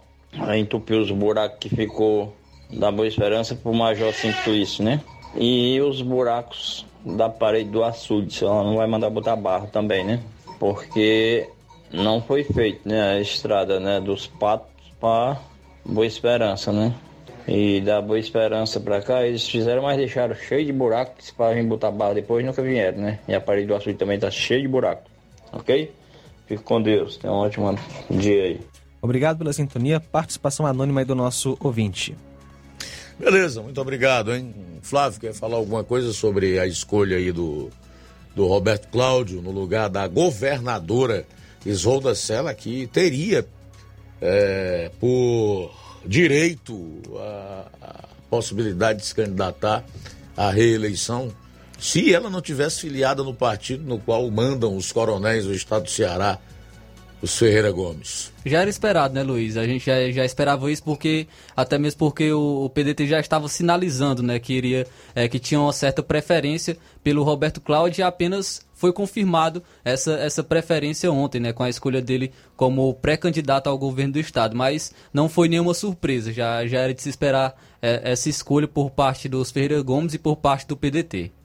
entupir os buracos que ficou da Boa Esperança pro Major Simplício, né? E os buracos da parede do açude, ela não vai mandar botar barro também, né? Porque não foi feito, né? A estrada, né? Dos patos para Boa Esperança, né? E da Boa Esperança pra cá, eles fizeram, mas deixaram cheio de buracos para vir botar barro depois nunca vieram, né? E a parede do açude também tá cheio de buraco, ok? Fique com Deus, tenha um ótimo dia aí. Obrigado pela sintonia, participação anônima aí do nosso ouvinte. Beleza, muito obrigado, hein? Flávio, quer falar alguma coisa sobre a escolha aí do, do Roberto Cláudio no lugar da governadora Isolda Sela, que teria é, por direito a, a possibilidade de se candidatar à reeleição se ela não tivesse filiada no partido no qual mandam os coronéis do estado do Ceará, os Ferreira Gomes. Já era esperado, né, Luiz? A gente já, já esperava isso porque, até mesmo porque o, o PDT já estava sinalizando, né, que iria, é, que tinha uma certa preferência pelo Roberto Cláudio e apenas foi confirmado essa, essa preferência ontem, né, com a escolha dele como pré-candidato ao governo do estado. Mas não foi nenhuma surpresa, já, já era de se esperar é, essa escolha por parte dos Ferreira Gomes e por parte do PDT.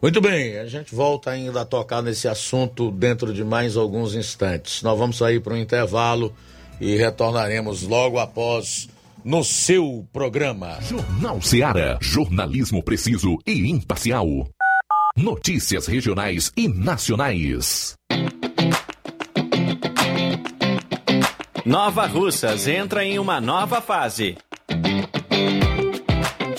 Muito bem, a gente volta ainda a tocar nesse assunto dentro de mais alguns instantes. Nós vamos sair para um intervalo e retornaremos logo após no seu programa. Jornal Seara. Jornalismo preciso e imparcial. Notícias regionais e nacionais. Nova Russas entra em uma nova fase.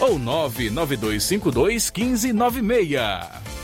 ou 99252 1596.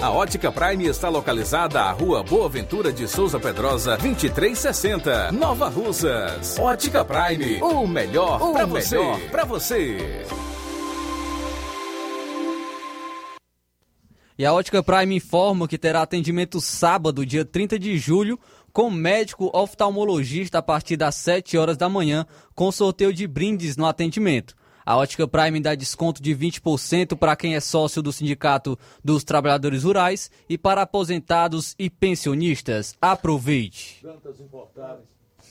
A Ótica Prime está localizada à Rua Boa Ventura de Souza Pedrosa, 2360, Nova Russas. Ótica Prime, o melhor para você. Pra você. E a Ótica Prime informa que terá atendimento sábado, dia 30 de julho, com médico oftalmologista a partir das 7 horas da manhã, com sorteio de brindes no atendimento. A Ótica Prime dá desconto de 20% para quem é sócio do Sindicato dos Trabalhadores Rurais e para aposentados e pensionistas. Aproveite.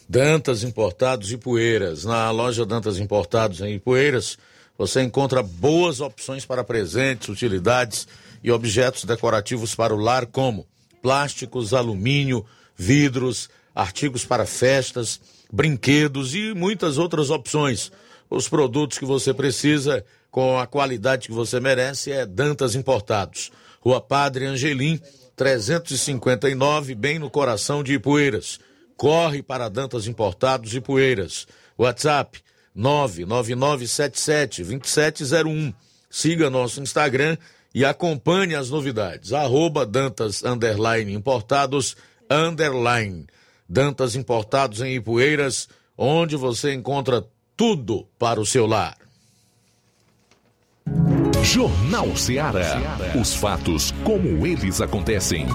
Dantas Importados e Poeiras. Na loja Dantas Importados em Poeiras, você encontra boas opções para presentes, utilidades e objetos decorativos para o lar, como plásticos, alumínio, vidros, artigos para festas, brinquedos e muitas outras opções. Os produtos que você precisa com a qualidade que você merece é Dantas Importados. Rua Padre Angelim, 359, bem no coração de Ipueiras. Corre para Dantas Importados e Poeiras. WhatsApp 999772701. Siga nosso Instagram e acompanhe as novidades. Arroba Dantas Underline Importados Underline. Dantas Importados em Ipueiras, onde você encontra tudo para o seu lar. Jornal Ceará. Os fatos como eles acontecem.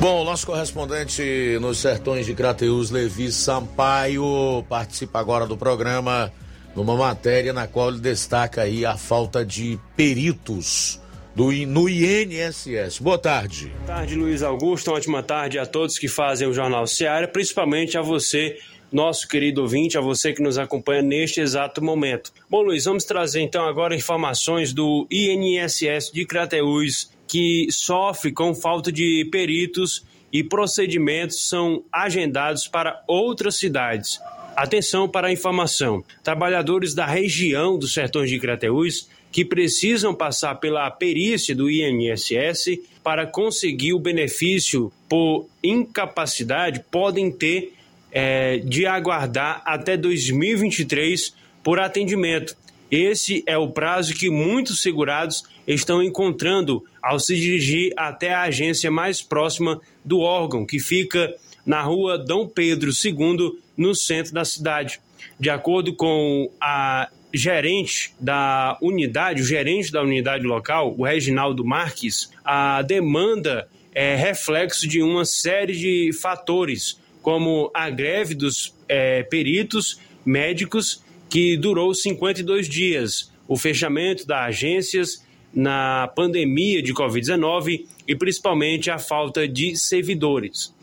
Bom, nosso correspondente nos sertões de Crateus, Levi Sampaio, participa agora do programa numa matéria na qual ele destaca aí a falta de peritos do, no INSS. Boa tarde. Boa tarde, Luiz Augusto. Uma ótima tarde a todos que fazem o Jornal Seara, principalmente a você, nosso querido ouvinte, a você que nos acompanha neste exato momento. Bom, Luiz, vamos trazer então agora informações do INSS de Crateús, que sofre com falta de peritos e procedimentos são agendados para outras cidades. Atenção para a informação: trabalhadores da região dos sertões de Crateús que precisam passar pela perícia do INSS para conseguir o benefício por incapacidade podem ter é, de aguardar até 2023 por atendimento. Esse é o prazo que muitos segurados estão encontrando ao se dirigir até a agência mais próxima do órgão, que fica na rua Dom Pedro II, no centro da cidade. De acordo com a gerente da unidade, o gerente da unidade local, o Reginaldo Marques, a demanda é reflexo de uma série de fatores, como a greve dos é, peritos médicos, que durou 52 dias, o fechamento das agências na pandemia de Covid-19 e principalmente a falta de servidores.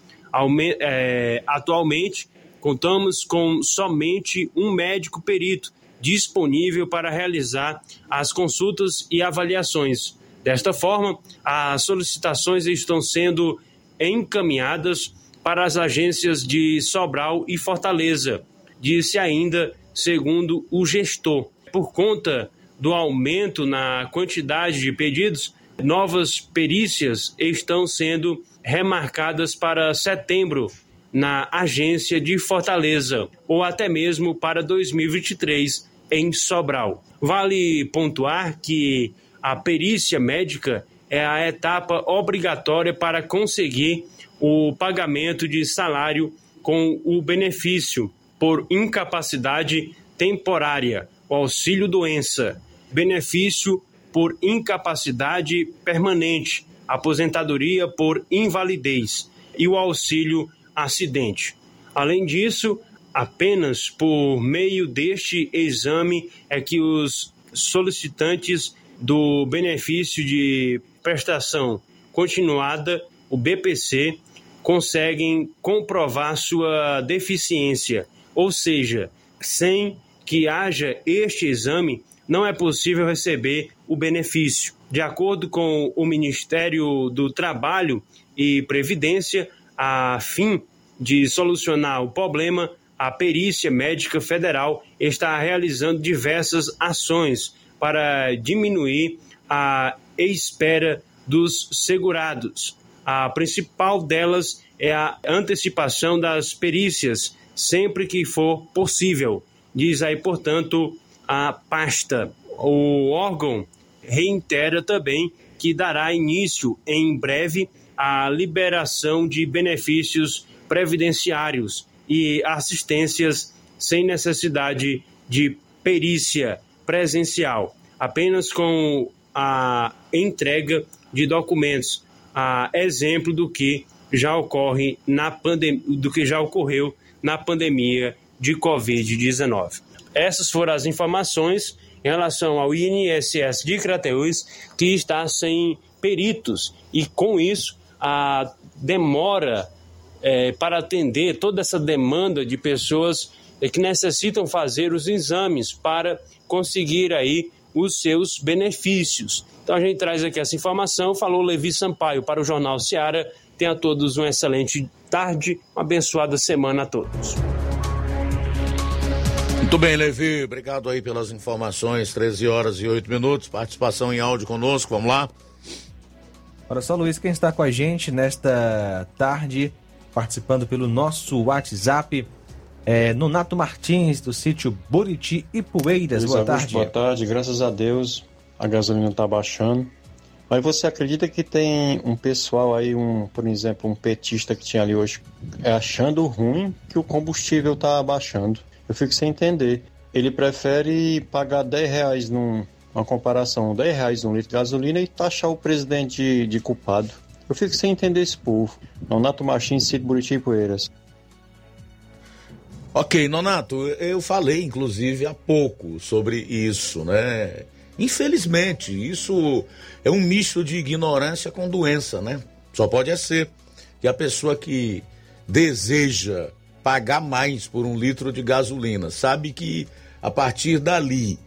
É, atualmente, contamos com somente um médico perito disponível para realizar as consultas e avaliações. Desta forma, as solicitações estão sendo encaminhadas para as agências de Sobral e Fortaleza, disse ainda, segundo o gestor. Por conta do aumento na quantidade de pedidos, novas perícias estão sendo remarcadas para setembro na agência de Fortaleza ou até mesmo para 2023 em Sobral. Vale pontuar que a perícia médica é a etapa obrigatória para conseguir o pagamento de salário com o benefício por incapacidade temporária, o auxílio doença, benefício por incapacidade permanente, aposentadoria por invalidez e o auxílio acidente. Além disso, apenas por meio deste exame é que os solicitantes do benefício de prestação continuada, o BPC, conseguem comprovar sua deficiência, Ou seja, sem que haja este exame, não é possível receber o benefício. De acordo com o Ministério do Trabalho e Previdência, a fim de solucionar o problema, a Perícia Médica Federal está realizando diversas ações para diminuir a espera dos segurados. A principal delas é a antecipação das perícias, sempre que for possível. Diz aí, portanto, a pasta. O órgão reitera também que dará início em breve à liberação de benefícios previdenciários e assistências sem necessidade de perícia presencial, apenas com a entrega de documentos, a exemplo do que já ocorre na do que já ocorreu na pandemia de Covid-19. Essas foram as informações em relação ao INSS de Crateús, que está sem peritos e com isso a demora é, para atender toda essa demanda de pessoas que necessitam fazer os exames para conseguir aí os seus benefícios. Então a gente traz aqui essa informação, falou Levi Sampaio para o Jornal Seara. Tenha a todos uma excelente tarde, uma abençoada semana a todos. Muito bem, Levi, obrigado aí pelas informações, 13 horas e 8 minutos, participação em áudio conosco, vamos lá. Olha só, Luiz, quem está com a gente nesta tarde, participando pelo nosso WhatsApp, é Nonato Martins, do sítio Buriti e Poeiras. Boa Augusto, tarde. Boa tarde, graças a Deus a gasolina está baixando. Mas você acredita que tem um pessoal aí, um, por exemplo, um petista que tinha ali hoje, é achando ruim que o combustível está baixando? Eu fico sem entender. Ele prefere pagar 10 reais num, uma comparação, 10 reais um litro de gasolina e taxar o presidente de, de culpado. Eu fico sem entender esse povo. Nonato Martins, Cito Buriti e Poeiras. Ok, Nonato, eu falei inclusive há pouco sobre isso, né? Infelizmente, isso é um misto de ignorância com doença, né? Só pode é ser que a pessoa que deseja pagar mais por um litro de gasolina sabe que a partir dali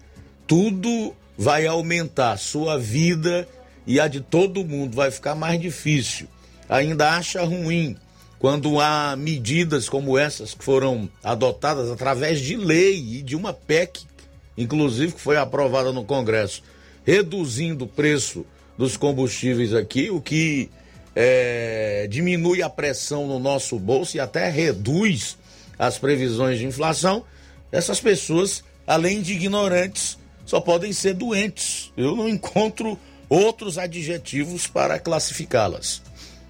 tudo vai aumentar, sua vida e a de todo mundo vai ficar mais difícil. Ainda acha ruim quando há medidas como essas que foram adotadas através de lei e de uma PEC, inclusive que foi aprovada no Congresso, reduzindo o preço dos combustíveis aqui, o que é, diminui a pressão no nosso bolso e até reduz as previsões de inflação. Essas pessoas, além de ignorantes, só podem ser doentes. Eu não encontro outros adjetivos para classificá-las.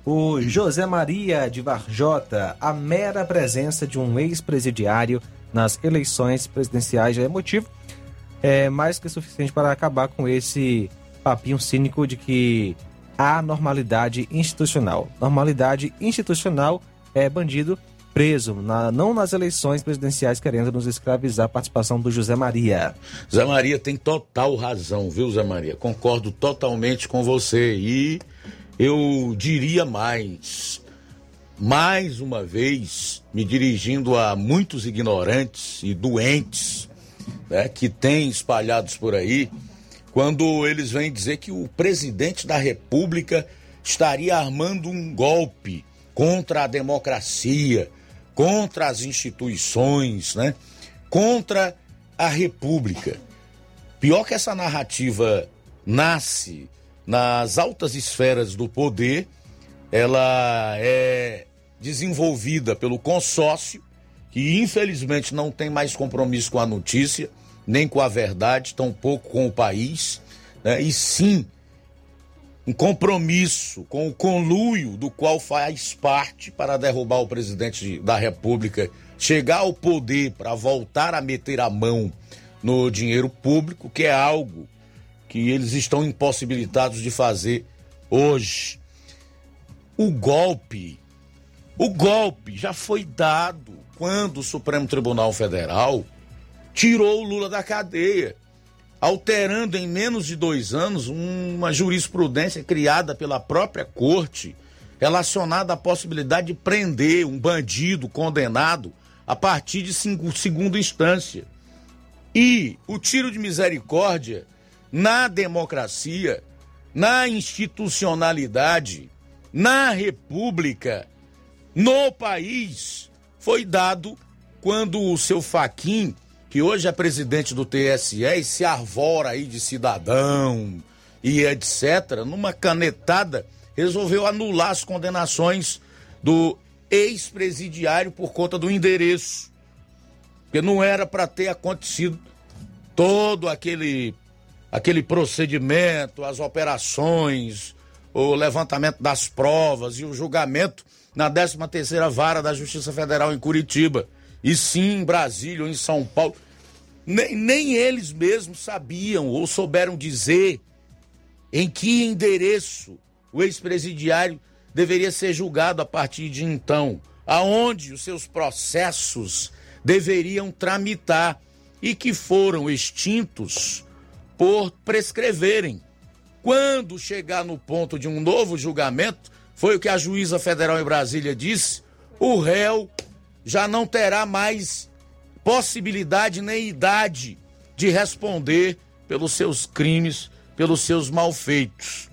O José Maria de Varjota, a mera presença de um ex-presidiário nas eleições presidenciais já é motivo é mais que suficiente para acabar com esse papinho cínico de que há normalidade institucional. Normalidade institucional é bandido preso, na, não nas eleições presidenciais querendo nos escravizar a participação do José Maria. Zé Maria tem total razão, viu, Zé Maria? Concordo totalmente com você e eu diria mais. Mais uma vez, me dirigindo a muitos ignorantes e doentes né, que tem espalhados por aí, quando eles vêm dizer que o presidente da República estaria armando um golpe contra a democracia, contra as instituições, né, contra a República. Pior que essa narrativa nasce nas altas esferas do poder, ela é desenvolvida pelo consórcio, que infelizmente não tem mais compromisso com a notícia, nem com a verdade, tampouco com o país, né? e sim um compromisso com o conluio do qual faz parte para derrubar o presidente da República, chegar ao poder para voltar a meter a mão no dinheiro público, que é algo que eles estão impossibilitados de fazer hoje. O golpe, o golpe já foi dado quando o Supremo Tribunal Federal tirou o Lula da cadeia, alterando em menos de dois anos uma jurisprudência criada pela própria corte relacionada à possibilidade de prender um bandido condenado a partir de cinco, segunda instância. E o tiro de misericórdia na democracia, na institucionalidade, na república, no país, foi dado quando o seu Faquin, que hoje é presidente do TSE e se arvora aí de cidadão e etc., numa canetada, resolveu anular as condenações do ex-presidiário por conta do endereço. Porque não era para ter acontecido todo aquele aquele procedimento, as operações, o levantamento das provas e o julgamento na 13ª Vara da Justiça Federal em Curitiba, e sim em Brasília ou em São Paulo. Nem, nem eles mesmos sabiam ou souberam dizer em que endereço o ex-presidiário deveria ser julgado a partir de então, aonde os seus processos deveriam tramitar e que foram extintos por prescreverem. Quando chegar no ponto de um novo julgamento, foi o que a juíza federal em Brasília disse, o réu já não terá mais possibilidade nem idade de responder pelos seus crimes, pelos seus malfeitos.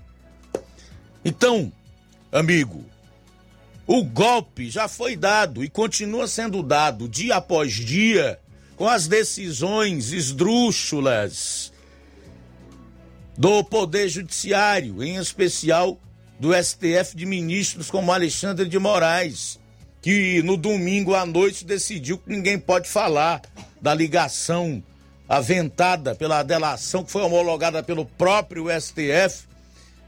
Então, amigo, o golpe já foi dado e continua sendo dado dia após dia com as decisões esdrúxulas do Poder Judiciário, em especial do STF de ministros como Alexandre de Moraes, que no domingo à noite decidiu que ninguém pode falar da ligação aventada pela delação que foi homologada pelo próprio STF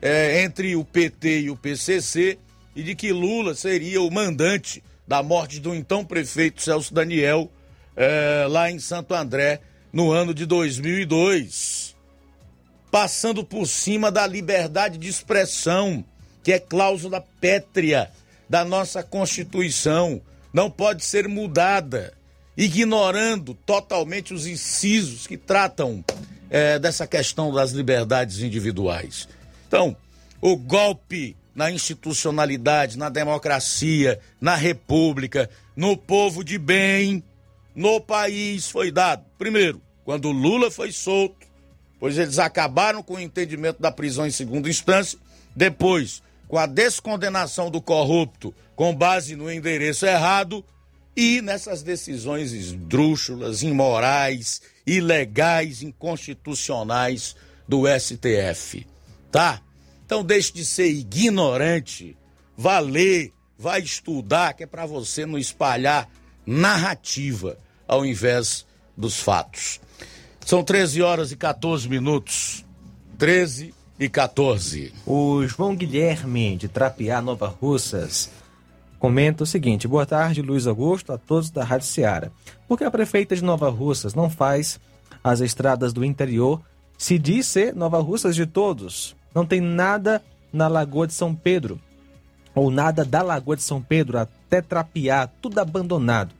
é, entre o PT e o PCC e de que Lula seria o mandante da morte do então prefeito Celso Daniel é, lá em Santo André no ano de 2002, passando por cima da liberdade de expressão, que é cláusula pétrea da nossa Constituição, não pode ser mudada, ignorando totalmente os incisos que tratam é, dessa questão das liberdades individuais. Então, o golpe na institucionalidade, na democracia, na república, no povo de bem, no país foi dado. Primeiro, quando Lula foi solto, pois eles acabaram com o entendimento da prisão em segunda instância. Depois, com a descondenação do corrupto com base no endereço errado e nessas decisões esdrúxulas, imorais, ilegais, inconstitucionais do STF tá? Então deixe de ser ignorante, vá ler, vá estudar, que é para você não espalhar narrativa ao invés dos fatos. São 13 horas e 14 minutos. 13 e 14. O João Guilherme, de Trapiá, Nova Russas, comenta o seguinte: Boa tarde, Luiz Augusto, a todos da Rádio Ceará. Por que a prefeita de Nova Russas não faz as estradas do interior? Se diz ser Nova Russas de todos. Não tem nada na Lagoa de São Pedro, ou nada da Lagoa de São Pedro até Trapiá, tudo abandonado.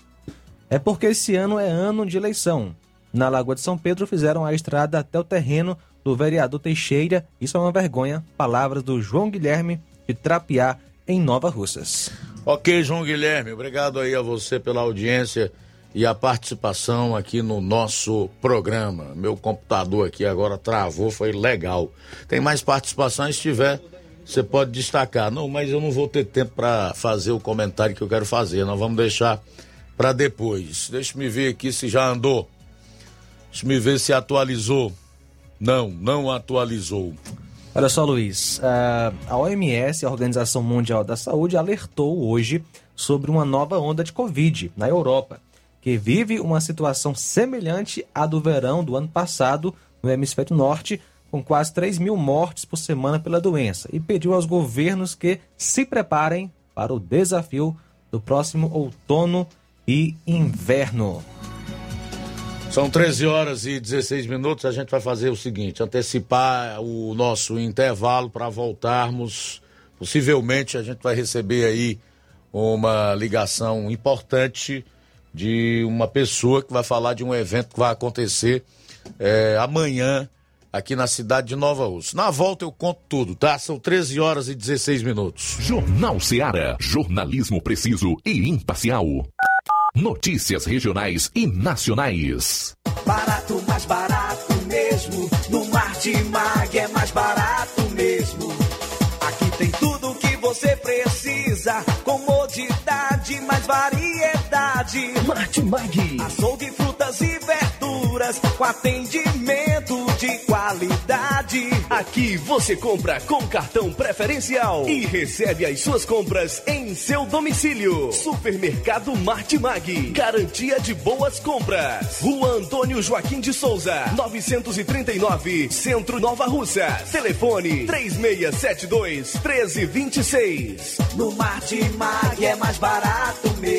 É porque esse ano é ano de eleição. Na Lagoa de São Pedro fizeram a estrada até o terreno do vereador Teixeira. Isso é uma vergonha. Palavras do João Guilherme de Trapiá, em Nova Russas. Ok, João Guilherme, obrigado aí a você pela audiência e a participação aqui no nosso programa. Meu computador aqui agora travou, foi legal. Tem mais participações? Se tiver, você pode destacar. Não, mas eu não vou ter tempo para fazer o comentário que eu quero fazer. Nós vamos deixar para depois. Deixa me ver aqui se já andou. Deixa me ver se atualizou. Não, não atualizou. Olha só, Luiz. A OMS, a Organização Mundial da Saúde, alertou hoje sobre uma nova onda de Covid na Europa que vive uma situação semelhante à do verão do ano passado no hemisfério norte, com quase 3 mil mortes por semana pela doença, e pediu aos governos que se preparem para o desafio do próximo outono e inverno. São 13 horas e 16 minutos. A gente vai fazer o seguinte: antecipar o nosso intervalo para voltarmos. Possivelmente a gente vai receber aí uma ligação importante de uma pessoa que vai falar de um evento que vai acontecer é, amanhã aqui na cidade de Nova Rússia. Na volta eu conto tudo, tá? São 13 horas e 16 minutos. Jornal Seara. Jornalismo preciso e imparcial. Notícias regionais e nacionais. Barato, mais barato mesmo. No Martimag é mais barato mesmo. Aqui tem tudo o que você precisa. Comodidade, mais variedade. Martimag. Açougue, frutas e verduras. Com atendimento de qualidade. Aqui você compra com cartão preferencial e recebe as suas compras em seu domicílio. Supermercado Martimag. Garantia de boas compras. Rua Antônio Joaquim de Souza, 939, Centro Nova Russa. Telefone 3672 1326. No Martimag é mais barato mesmo.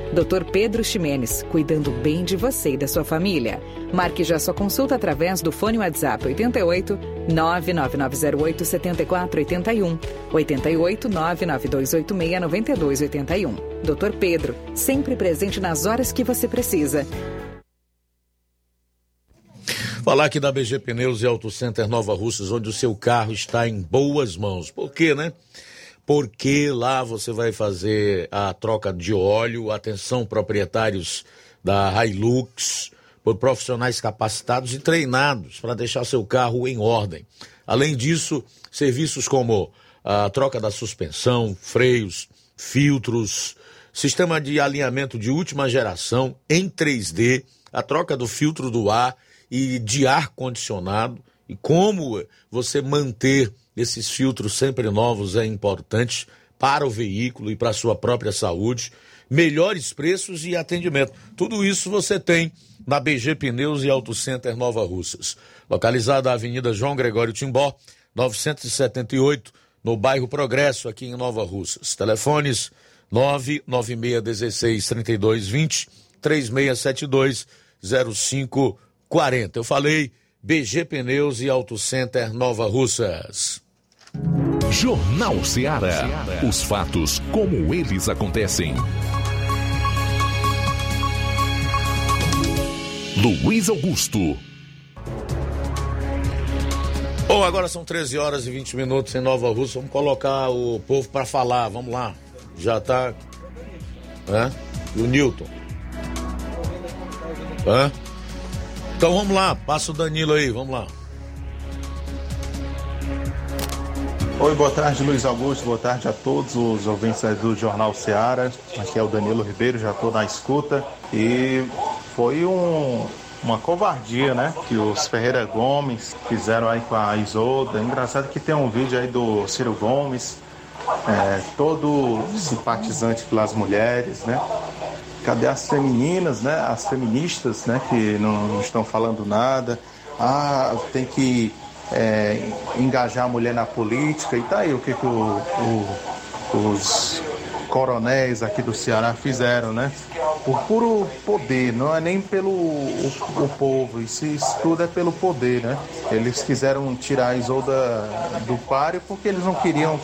Dr. Pedro Ximenes, cuidando bem de você e da sua família. Marque já sua consulta através do fone WhatsApp 88 99908 7481 88 99286 9281. Dr. Pedro, sempre presente nas horas que você precisa. Falar aqui da BG Pneus e Auto Center Nova Russas, onde o seu carro está em boas mãos. Por quê, né? Porque lá você vai fazer a troca de óleo, atenção proprietários da Hilux, por profissionais capacitados e treinados para deixar seu carro em ordem. Além disso, serviços como a troca da suspensão, freios, filtros, sistema de alinhamento de última geração em 3D, a troca do filtro do ar e de ar condicionado e como você manter esses filtros sempre novos é importante para o veículo e para a sua própria saúde. Melhores preços e atendimento. Tudo isso você tem na BG Pneus e Auto Center Nova Russas. Localizada na Avenida João Gregório Timbó, 978, no bairro Progresso, aqui em Nova Russas. Telefones 99616 3220 3672 0540. Eu falei BG Pneus e Auto Center Nova Russas. Jornal Ceará. Os fatos como eles acontecem. Luiz Augusto. Bom, agora são 13 horas e 20 minutos em Nova Rússia. Vamos colocar o povo para falar. Vamos lá. Já tá. Hã? E o Newton. Hã? Então vamos lá. Passa o Danilo aí. Vamos lá. Oi, boa tarde, Luiz Augusto. Boa tarde a todos os ouvintes do Jornal Seara. Aqui é o Danilo Ribeiro, já estou na escuta. E foi um, uma covardia, né? Que os Ferreira Gomes fizeram aí com a Isolda. Engraçado que tem um vídeo aí do Ciro Gomes, é, todo simpatizante pelas mulheres, né? Cadê as femininas, né? As feministas, né? Que não, não estão falando nada. Ah, tem que é, engajar a mulher na política e tá aí o que, que o, o, os coronéis aqui do Ceará fizeram, né? Por puro poder, não é nem pelo o, o povo, isso, isso tudo é pelo poder, né? Eles quiseram tirar a Isolda do páreo porque eles não queriam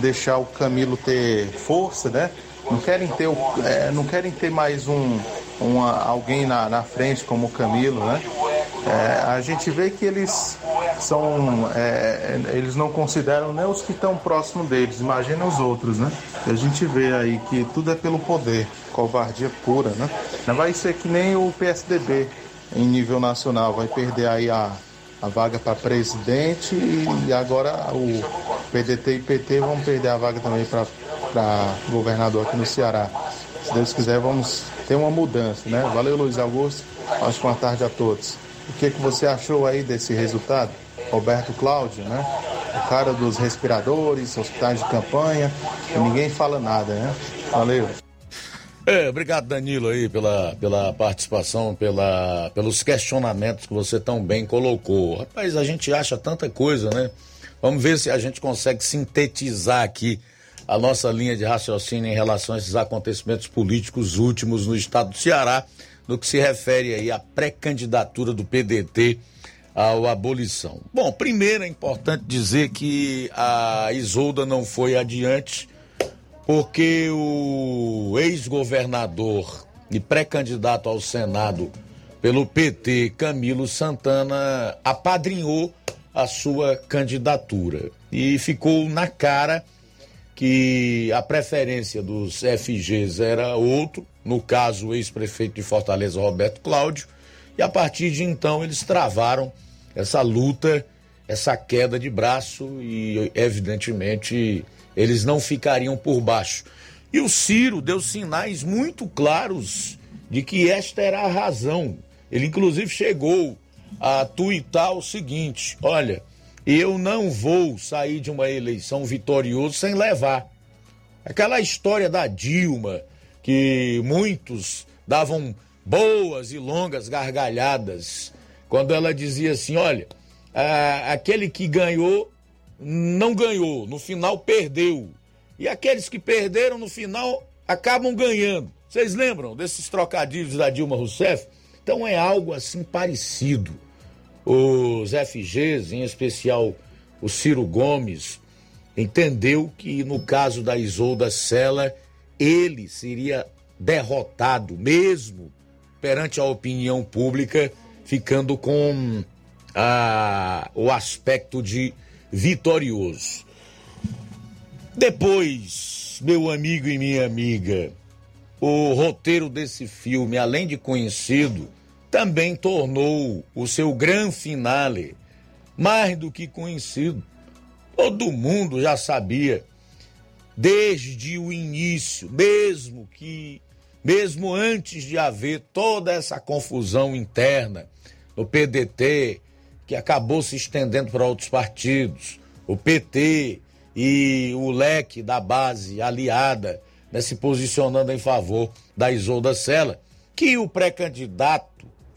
deixar o Camilo ter força, né? Não querem ter, é, não querem ter mais um, uma, alguém na, na frente como o Camilo, né? É, a gente vê que eles são, é, eles não consideram nem os que estão próximo deles, imagina os outros, né? A gente vê aí que tudo é pelo poder, covardia pura, né? Não vai ser que nem o PSDB em nível nacional, vai perder aí a, a vaga para presidente e agora o PDT e PT vão perder a vaga também para governador aqui no Ceará. Se Deus quiser, vamos ter uma mudança, né? Valeu, Luiz Augusto. Ótima tarde a todos. O que, que você achou aí desse resultado? Roberto Cláudio, né? O cara dos respiradores, hospitais de campanha, ninguém fala nada, né? Valeu. É, obrigado Danilo aí pela, pela participação, pela, pelos questionamentos que você tão bem colocou. Rapaz, a gente acha tanta coisa, né? Vamos ver se a gente consegue sintetizar aqui a nossa linha de raciocínio em relação a esses acontecimentos políticos últimos no estado do Ceará no que se refere aí à pré-candidatura do PDT ao abolição. Bom, primeiro é importante dizer que a Isolda não foi adiante porque o ex-governador e pré-candidato ao Senado pelo PT, Camilo Santana, apadrinhou a sua candidatura e ficou na cara que a preferência dos FGs era outro no caso o ex-prefeito de Fortaleza, Roberto Cláudio, e a partir de então eles travaram essa luta, essa queda de braço e, evidentemente, eles não ficariam por baixo. E o Ciro deu sinais muito claros de que esta era a razão. Ele, inclusive, chegou a tuitar o seguinte: olha, eu não vou sair de uma eleição vitorioso sem levar. Aquela história da Dilma, que muitos davam boas e longas gargalhadas quando ela dizia assim: olha, aquele que ganhou não ganhou, no final perdeu. E aqueles que perderam no final acabam ganhando. Vocês lembram desses trocadilhos da Dilma Rousseff? Então é algo assim parecido. Os FGs, em especial o Ciro Gomes, entendeu que no caso da Isolda Sela ele seria derrotado mesmo perante a opinião pública, ficando com o aspecto de vitorioso. Depois, meu amigo e minha amiga, o roteiro desse filme, além de conhecido, também tornou o seu grande finale mais do que conhecido. Todo mundo já sabia desde o início, mesmo que mesmo antes de haver toda essa confusão interna no PDT, que acabou se estendendo para outros partidos, o PT e o leque da base aliada né, se posicionando em favor da Isolda Sela, que o pré-candidato,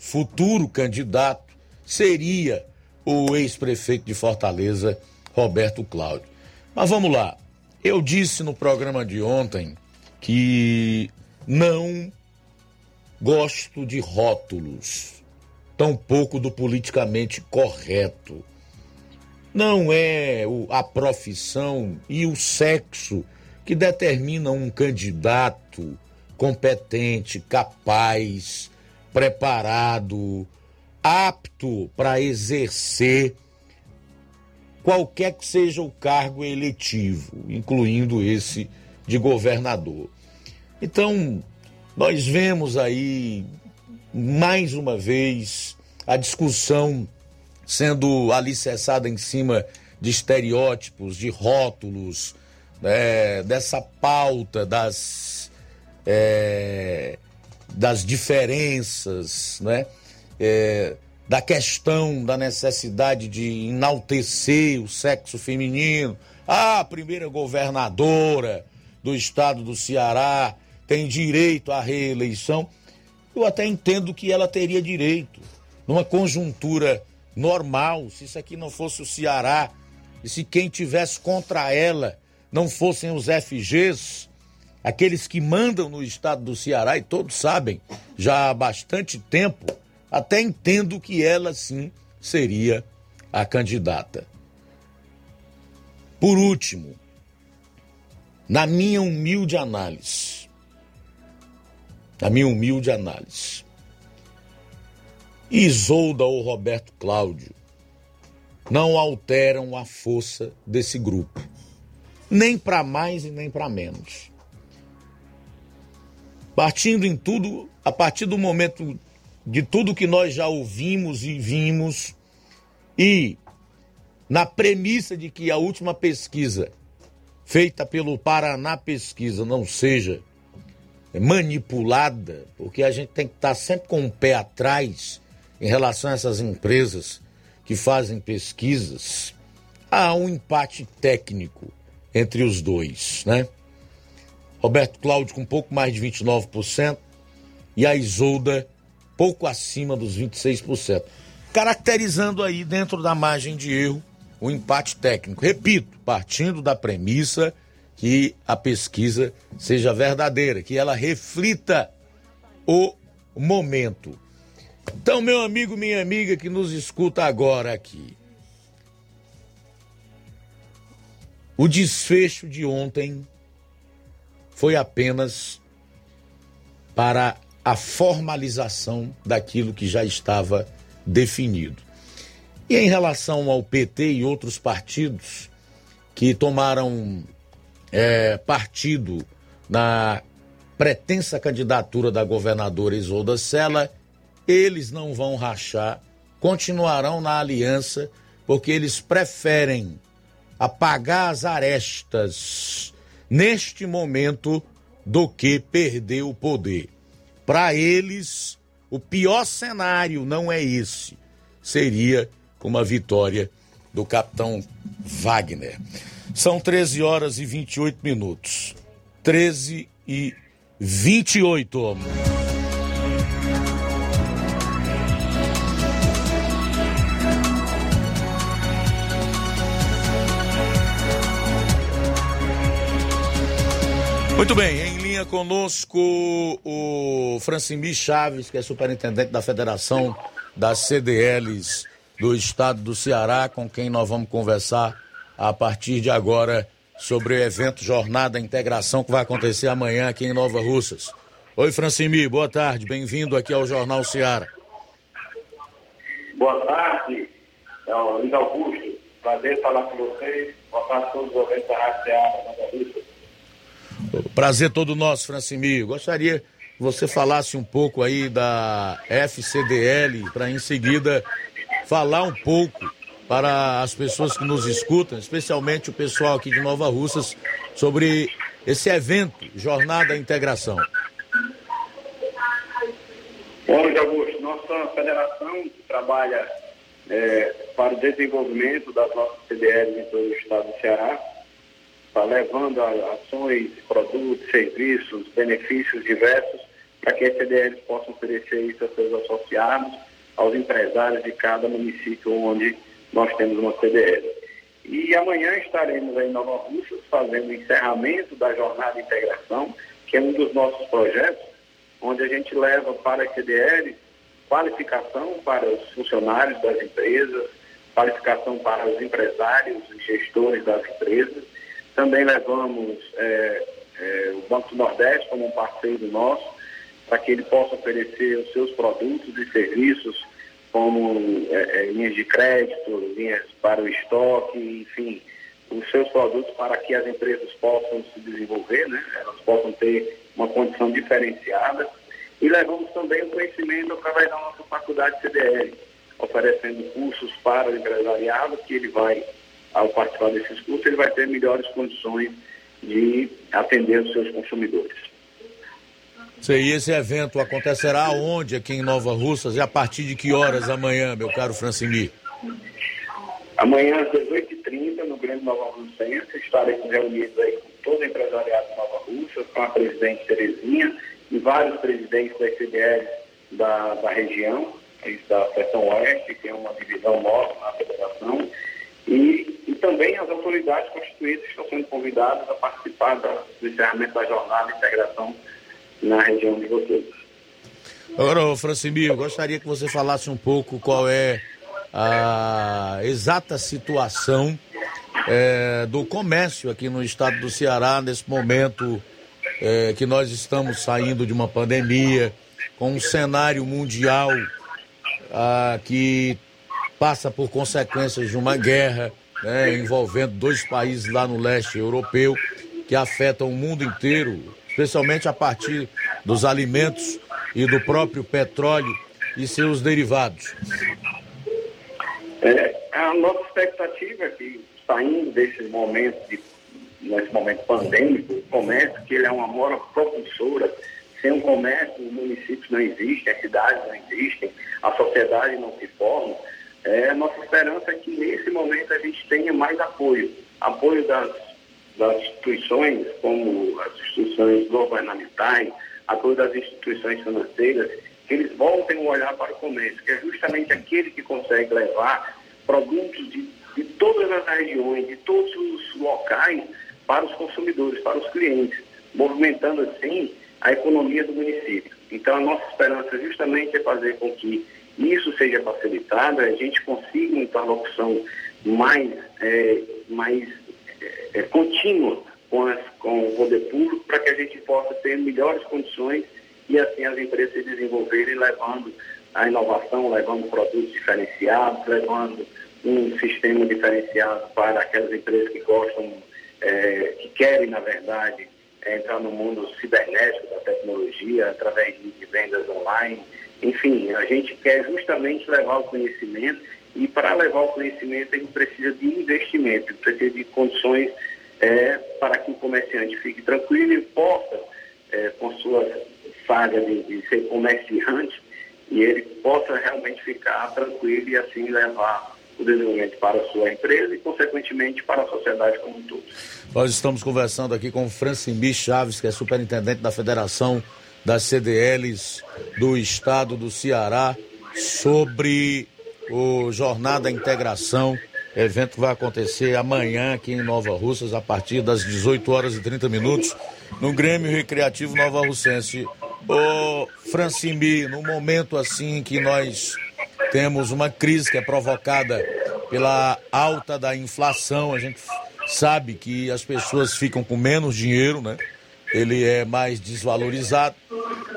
futuro candidato, seria o ex-prefeito de Fortaleza, Roberto Cláudio. Mas vamos lá. Eu disse no programa de ontem que não gosto de rótulos, tampouco do politicamente correto. Não é a profissão e o sexo que determinam um candidato competente, capaz, preparado, apto para exercer qualquer que seja o cargo eletivo, incluindo esse de governador. Então, nós vemos aí, mais uma vez, a discussão sendo alicerçada em cima de estereótipos, de rótulos, né, dessa pauta das, é, das diferenças, né? É, da questão da necessidade de enaltecer o sexo feminino. Ah, a primeira governadora do estado do Ceará tem direito à reeleição. Eu até entendo que ela teria direito. Numa conjuntura normal, se isso aqui não fosse o Ceará, e se quem tivesse contra ela não fossem os FGs, aqueles que mandam no estado do Ceará, e todos sabem, já há bastante tempo, até entendo que ela sim seria a candidata. Por último, na minha humilde análise, na minha humilde análise, Isolda ou Roberto Cláudio não alteram a força desse grupo, nem para mais e nem para menos. Partindo em tudo, a partir do momento de tudo que nós já ouvimos e vimos, e na premissa de que a última pesquisa feita pelo Paraná Pesquisa não seja manipulada, porque a gente tem que estar sempre com o pé atrás em relação a essas empresas que fazem pesquisas, há um empate técnico entre os dois, né? Roberto Cláudio com um pouco mais de 29% e a Isolda pouco acima dos 26%, caracterizando aí dentro da margem de erro o empate técnico. Repito, partindo da premissa que a pesquisa seja verdadeira, que ela reflita o momento. Então, meu amigo, minha amiga que nos escuta agora aqui. O desfecho de ontem foi apenas para a formalização daquilo que já estava definido. E em relação ao PT e outros partidos que tomaram é, partido na pretensa candidatura da governadora Isolda Sela, eles não vão rachar, continuarão na aliança, porque eles preferem apagar as arestas neste momento do que perder o poder. Para eles, o pior cenário não é esse, seria uma vitória do capitão Wagner. São 13 horas e 28 minutos. 13 e 28. Muito bem, em linha conosco o Francimir Chaves, que é superintendente da Federação das CDLs do Estado do Ceará, com quem nós vamos conversar a partir de agora sobre o evento Jornada Integração que vai acontecer amanhã aqui em Nova Russas. Oi, Francimir, boa tarde, bem-vindo aqui ao Jornal Ceará. Boa tarde, é Luiz Augusto, prazer falar com vocês, boa tarde a todos os ouvintes da Rádio Ceará, Nova Russas. Prazer todo nosso, Francimir. Gostaria que você falasse um pouco aí da FCDL, para em seguida falar um pouco para as pessoas que nos escutam, especialmente o pessoal aqui de Nova Russas, sobre esse evento, Jornada Integração. Bom, Augusto, nossa federação trabalha é, para o desenvolvimento das nossas CDLs em todo o estado do Ceará está levando ações, produtos, serviços, benefícios diversos para que as CDLs possam oferecer isso aos seus associados, aos empresários de cada município onde nós temos uma CDL. E amanhã estaremos em Nova Russas fazendo o encerramento da Jornada de Integração, que é um dos nossos projetos, onde a gente leva para as CDLs qualificação para os funcionários das empresas, qualificação para os empresários e gestores das empresas, também levamos é, é, o Banco do Nordeste como um parceiro nosso, para que ele possa oferecer os seus produtos e serviços, como é, é, linhas de crédito, linhas para o estoque, enfim, os seus produtos para que as empresas possam se desenvolver, né? elas possam ter uma condição diferenciada. E levamos também o conhecimento através da nossa faculdade CDL, oferecendo cursos para o empresariado, que ele vai ao participar desses cursos, ele vai ter melhores condições de atender os seus consumidores. E esse evento acontecerá onde aqui em Nova Russas e a partir de que horas amanhã, meu caro Francini? Amanhã às 18h30, no Grande Nova Russense, estaremos reunidos aí com todo o empresariado de Nova Russas, com a presidente Terezinha e vários presidentes da FDL da, da região, da seção oeste, que é uma divisão nossa na federação, e também as autoridades constituídas estão sendo convidadas a participar da, do encerramento da jornada de integração na região de vocês. Agora, Francimir, eu gostaria que você falasse um pouco qual é a exata situação é, do comércio aqui no estado do Ceará nesse momento é, que nós estamos saindo de uma pandemia, com um cenário mundial ah, que passa por consequências de uma guerra né, envolvendo dois países lá no leste europeu que afetam o mundo inteiro, especialmente a partir dos alimentos e do próprio petróleo e seus derivados. É, a nossa expectativa é que, saindo desse momento, de, nesse momento pandêmico, o comércio, que ele é uma mora propulsora, sem o comércio, os municípios não existem, as cidades não existem, a sociedade não se forma. É, nossa esperança é que, nesse momento, a gente tenha mais apoio. Apoio das, das instituições, como as instituições governamentais, apoio das instituições financeiras, que eles voltem o olhar para o comércio, que é justamente aquele que consegue levar produtos de, de todas as regiões, de todos os locais para os consumidores, para os clientes, movimentando assim a economia do município. Então a nossa esperança justamente é fazer com que isso seja facilitado, a gente consiga uma interlocução mais, é, mais é, contínua com, as, com o poder público para que a gente possa ter melhores condições e assim as empresas se desenvolverem levando a inovação, levando produtos diferenciados, levando um sistema diferenciado para aquelas empresas que gostam, é, que querem, na verdade, é, entrar no mundo cibernético da tecnologia, através de vendas online. Enfim, a gente quer justamente levar o conhecimento e para levar o conhecimento gente precisa de investimento, precisa de condições é, para que o comerciante fique tranquilo e possa, é, com sua saga de, de, ser comerciante, e ele possa realmente ficar tranquilo e assim levar o desenvolvimento para a sua empresa e, consequentemente, para a sociedade como um todo. Nós estamos conversando aqui com Francimbi Chaves, que é superintendente da Federação das CDLs do Estado do Ceará, sobre o Jornada Integração o evento vai acontecer amanhã aqui em Nova Russas, a partir das 18 horas e 30 minutos, no Grêmio Recreativo Nova Russense. Ô Francimbi, no momento assim que nós temos uma crise que é provocada pela alta da inflação, a gente sabe que as pessoas ficam com menos dinheiro, né? Ele é mais desvalorizado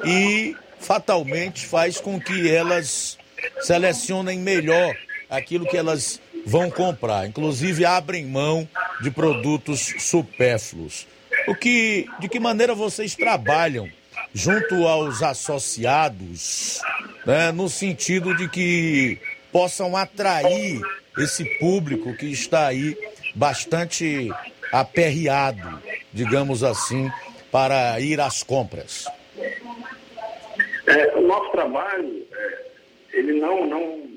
e fatalmente faz com que elas selecionem melhor aquilo que elas vão comprar. Inclusive abrem mão de produtos supérfluos. O que, de que maneira vocês trabalham junto aos associados, né, no sentido de que possam atrair esse público que está aí bastante aperreado, digamos assim, para ir às compras? É, o nosso trabalho, é, ele não, não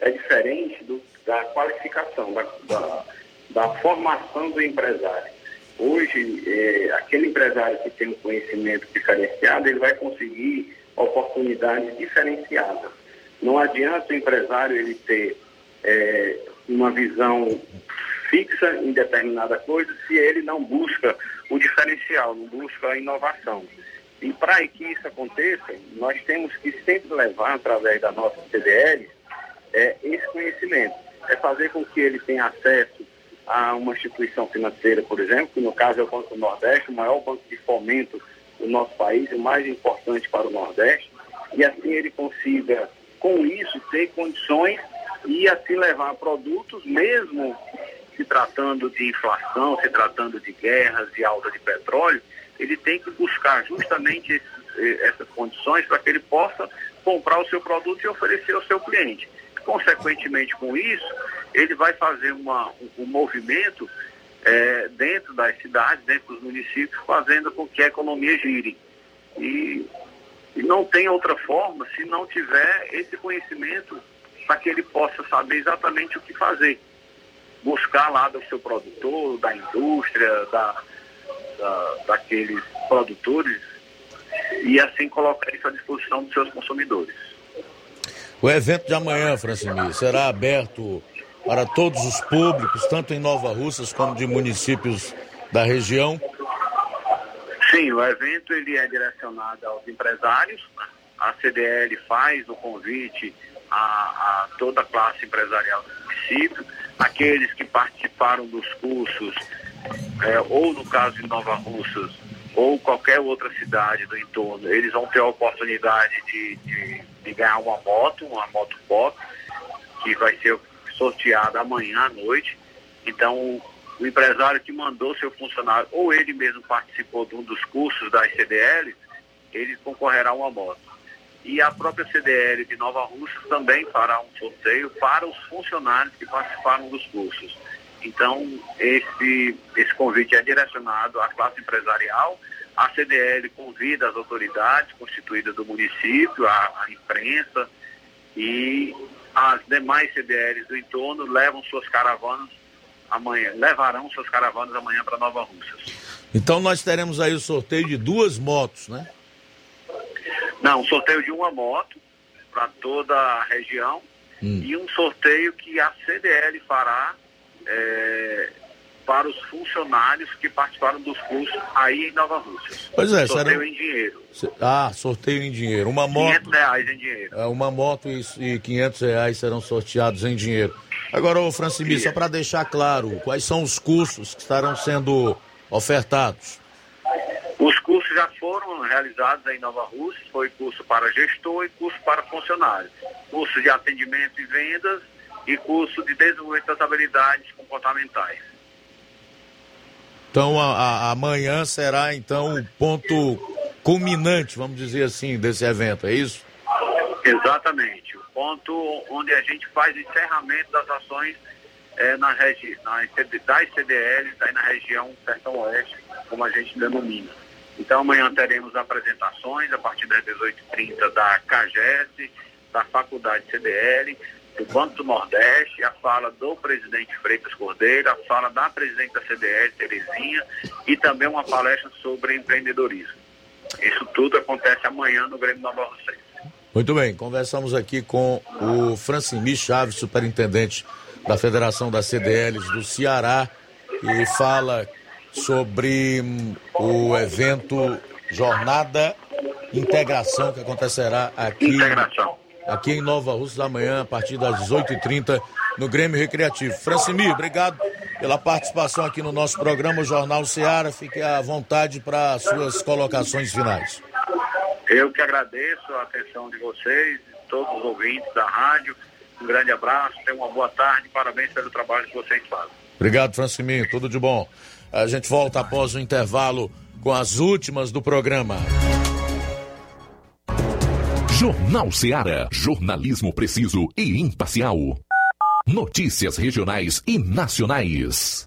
é diferente do da qualificação, da, da, da formação do empresário. Hoje, é, aquele empresário que tem um conhecimento diferenciado, ele vai conseguir oportunidades diferenciadas. Não adianta o empresário ele ter é, uma visão fixa em determinada coisa se ele não busca o diferencial, não busca a inovação. E para que isso aconteça, nós temos que sempre levar, através da nossa CDL, é, esse conhecimento é fazer com que ele tenha acesso a uma instituição financeira, por exemplo, que no caso é o Banco do Nordeste, o maior banco de fomento do nosso país, o mais importante para o Nordeste, e assim ele consiga, com isso, ter condições e assim levar produtos, mesmo se tratando de inflação, se tratando de guerras, de alta de petróleo, ele tem que buscar justamente esses, essas condições para que ele possa comprar o seu produto e oferecer ao seu cliente. Consequentemente com isso, ele vai fazer uma, um, um movimento é, dentro das cidades, dentro dos municípios, fazendo com que a economia gire. E, e não tem outra forma se não tiver esse conhecimento para que ele possa saber exatamente o que fazer. Buscar lá do seu produtor, da indústria, da, da, daqueles produtores e assim colocar isso à disposição dos seus consumidores. O evento de amanhã, Francimir, será aberto para todos os públicos, tanto em Nova Russas como de municípios da região? Sim, o evento ele é direcionado aos empresários. A CDL faz o convite a, a toda a classe empresarial do município, aqueles que participaram dos cursos, é, ou no caso de Nova Russas, ou qualquer outra cidade do entorno, eles vão ter a oportunidade de, de, de ganhar uma moto, uma moto pop, que vai ser sorteada amanhã à noite. Então, o empresário que mandou seu funcionário, ou ele mesmo participou de um dos cursos da CDL, ele concorrerá a uma moto. E a própria CDL de Nova Rússia também fará um sorteio para os funcionários que participaram dos cursos. Então, esse, esse convite é direcionado à classe empresarial. A CDL convida as autoridades constituídas do município, a, a imprensa e as demais CDLs do entorno levam suas caravanas amanhã, levarão suas caravanas amanhã para Nova Rússia. Então nós teremos aí o sorteio de duas motos, né? Não, um sorteio de uma moto para toda a região hum. e um sorteio que a CDL fará é, para os funcionários que participaram dos cursos aí em Nova Rússia. Pois é, sorteio será... em dinheiro. Ah, sorteio em dinheiro. Uma moto. 500 reais em dinheiro. É, uma moto e, e 500 reais serão sorteados em dinheiro. Agora, ô Francimir, só para deixar claro, quais são os cursos que estarão sendo ofertados? Os cursos já foram realizados em Nova Rússia, foi curso para gestor e curso para funcionário. Curso de atendimento e vendas e curso de desenvolvimento das habilidades comportamentais. Então, a, a, amanhã será então o ponto culminante, vamos dizer assim, desse evento, é isso? Exatamente. O ponto onde a gente faz o encerramento das ações é, na regi das CDLs aí na região Sertão Oeste, como a gente denomina. Então amanhã teremos apresentações a partir das 18h30 da CAGES, da Faculdade CDL, do Banco do Nordeste, a fala do presidente Freitas Cordeiro, a fala da presidente da CDL, Terezinha, e também uma palestra sobre empreendedorismo. Isso tudo acontece amanhã no Grêmio Nova Rússia. Muito bem, conversamos aqui com o Francimir Chaves, superintendente da Federação das CDLs do Ceará, e fala sobre o evento Jornada Integração que acontecerá aqui, aqui em Nova Rússia amanhã a partir das 18h30 no Grêmio Recreativo. Francimir, obrigado pela participação aqui no nosso programa o Jornal Ceará. Fique à vontade para suas colocações finais. Eu que agradeço a atenção de vocês, de todos os ouvintes da rádio. Um grande abraço, tenham uma boa tarde, parabéns pelo trabalho que vocês fazem. Obrigado, Franciminho, tudo de bom. A gente volta após o intervalo com as últimas do programa. Jornal Ceará, jornalismo preciso e imparcial. Notícias regionais e nacionais.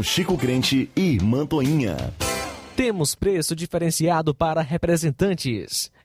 Chico Crente e Mantoinha. Temos preço diferenciado para representantes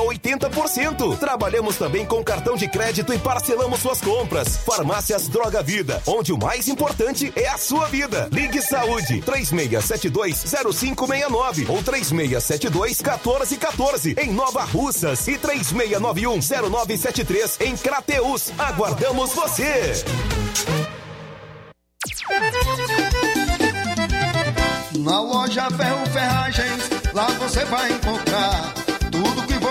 80%. Trabalhamos também com cartão de crédito e parcelamos suas compras. Farmácias Droga Vida, onde o mais importante é a sua vida. Ligue Saúde 36720569 ou 36721414 em Nova Russas e 36910973 em Crateus. Aguardamos você. Na loja Ferro Ferragens, lá você vai encontrar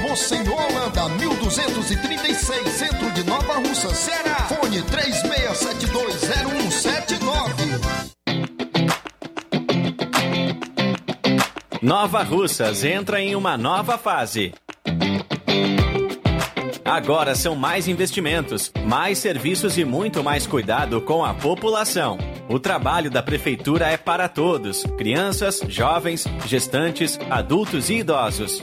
Monsenhor Holanda, 1236, centro de Nova Russa, Ceará. Fone 36720179. Nova Russas entra em uma nova fase. Agora são mais investimentos, mais serviços e muito mais cuidado com a população. O trabalho da Prefeitura é para todos: crianças, jovens, gestantes, adultos e idosos.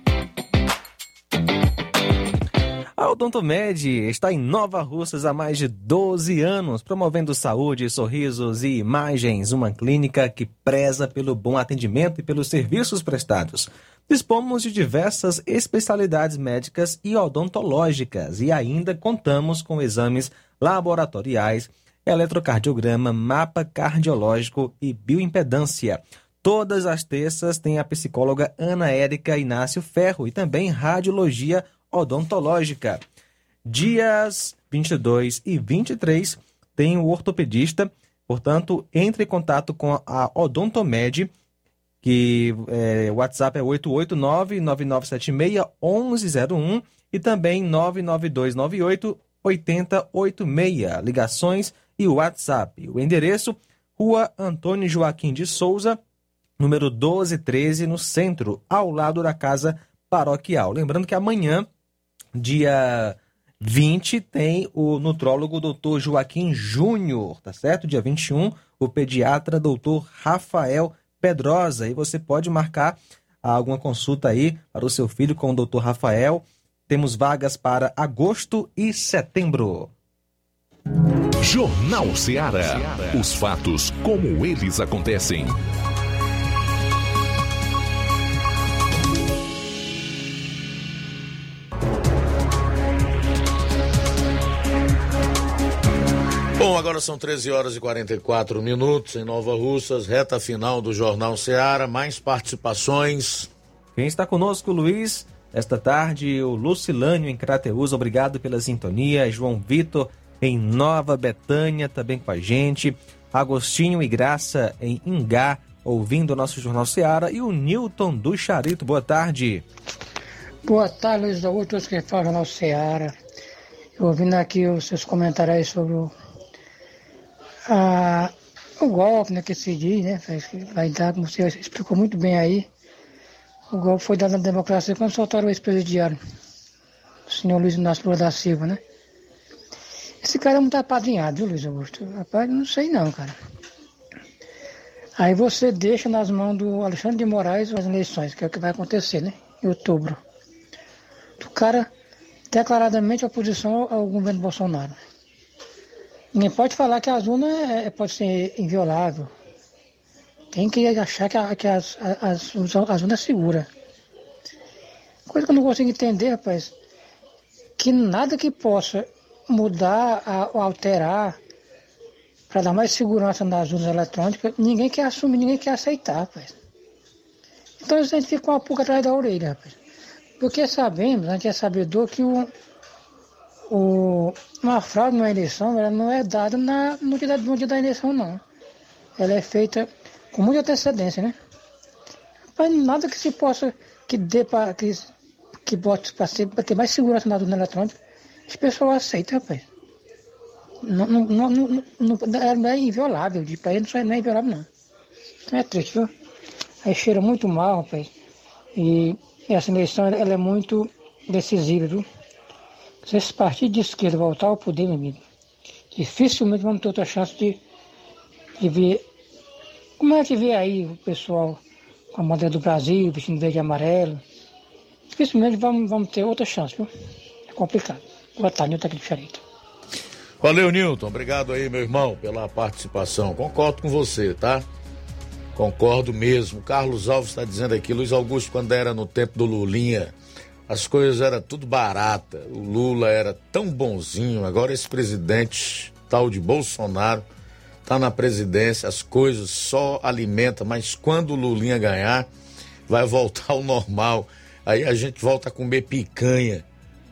A Odontomed está em Nova Russas há mais de 12 anos, promovendo saúde, sorrisos e imagens. Uma clínica que preza pelo bom atendimento e pelos serviços prestados. Dispomos de diversas especialidades médicas e odontológicas e ainda contamos com exames laboratoriais, eletrocardiograma, mapa cardiológico e bioimpedância. Todas as terças tem a psicóloga Ana Érica Inácio Ferro e também radiologia odontológica. Dias 22 e 23 tem o ortopedista, portanto, entre em contato com a Odontomed, que é, o WhatsApp é 889-9976-1101 e também 99298-8086. Ligações e WhatsApp. O endereço, Rua Antônio Joaquim de Souza, número 1213, no centro, ao lado da Casa Paroquial. Lembrando que amanhã Dia 20 tem o nutrólogo doutor Joaquim Júnior, tá certo? Dia 21, o pediatra doutor Rafael Pedrosa. E você pode marcar alguma consulta aí para o seu filho com o doutor Rafael. Temos vagas para agosto e setembro. Jornal Ceará. Os fatos como eles acontecem. Bom, agora são 13 horas e 44 minutos em Nova Russas, reta final do Jornal Ceará. Mais participações. Quem está conosco, Luiz, esta tarde, o Lucilânio em Crateus, obrigado pela sintonia. João Vitor em Nova Betânia, também com a gente. Agostinho e Graça em Ingá, ouvindo o nosso Jornal Ceará. E o Newton do Charito, boa tarde. Boa tarde, Luiz Augusto, todos que falam Jornal Ceará. Ouvindo aqui os seus comentários sobre o ah, o golpe, né, que se diz, né, vai dar, como você explicou muito bem aí, o golpe foi dado na democracia quando soltaram o ex-presidiário, o senhor Luiz Inácio Lula da Silva, né? Esse cara é muito apadrinhado, viu, Luiz Augusto? Rapaz, não sei não, cara. Aí você deixa nas mãos do Alexandre de Moraes as eleições, que é o que vai acontecer, né? Em outubro. O cara declaradamente oposição ao governo Bolsonaro. Ninguém pode falar que a urna é, pode ser inviolável. Tem que achar que, a, que as, as, as urnas é segura. Coisa que eu não consigo entender, rapaz, que nada que possa mudar ou alterar para dar mais segurança nas urnas eletrônicas, ninguém quer assumir, ninguém quer aceitar, rapaz. Então a gente fica uma pulga atrás da orelha, rapaz. Porque sabemos, a gente é sabedor que o, o, uma fraude numa eleição ela não é dada na, no, dia da, no dia da eleição, não. Ela é feita com muita antecedência, né? Mas nada que se possa, que dê para que, que bote para ter mais segurança na urna eletrônica, as pessoas aceitam, rapaz. Não, não, não, não, não é inviolável, para ele não é inviolável, não. Então é triste, viu? Aí cheira muito mal, rapaz. E essa eleição ela é muito decisiva, viu? Se esse partido de esquerda voltar ao poder, meu amigo, dificilmente vamos ter outra chance de, de ver. Como é que vê aí o pessoal com a bandeira do Brasil, vestindo verde e amarelo? Dificilmente vamos, vamos ter outra chance, viu? É complicado. Boa tarde, Nilton Charito. Valeu, Nilton. Obrigado aí, meu irmão, pela participação. Concordo com você, tá? Concordo mesmo. Carlos Alves está dizendo aqui, Luiz Augusto, quando era no tempo do Lulinha, as coisas eram tudo barata. O Lula era tão bonzinho, agora esse presidente tal de Bolsonaro está na presidência, as coisas só alimenta, mas quando o Lulinha ganhar, vai voltar ao normal. Aí a gente volta a comer picanha,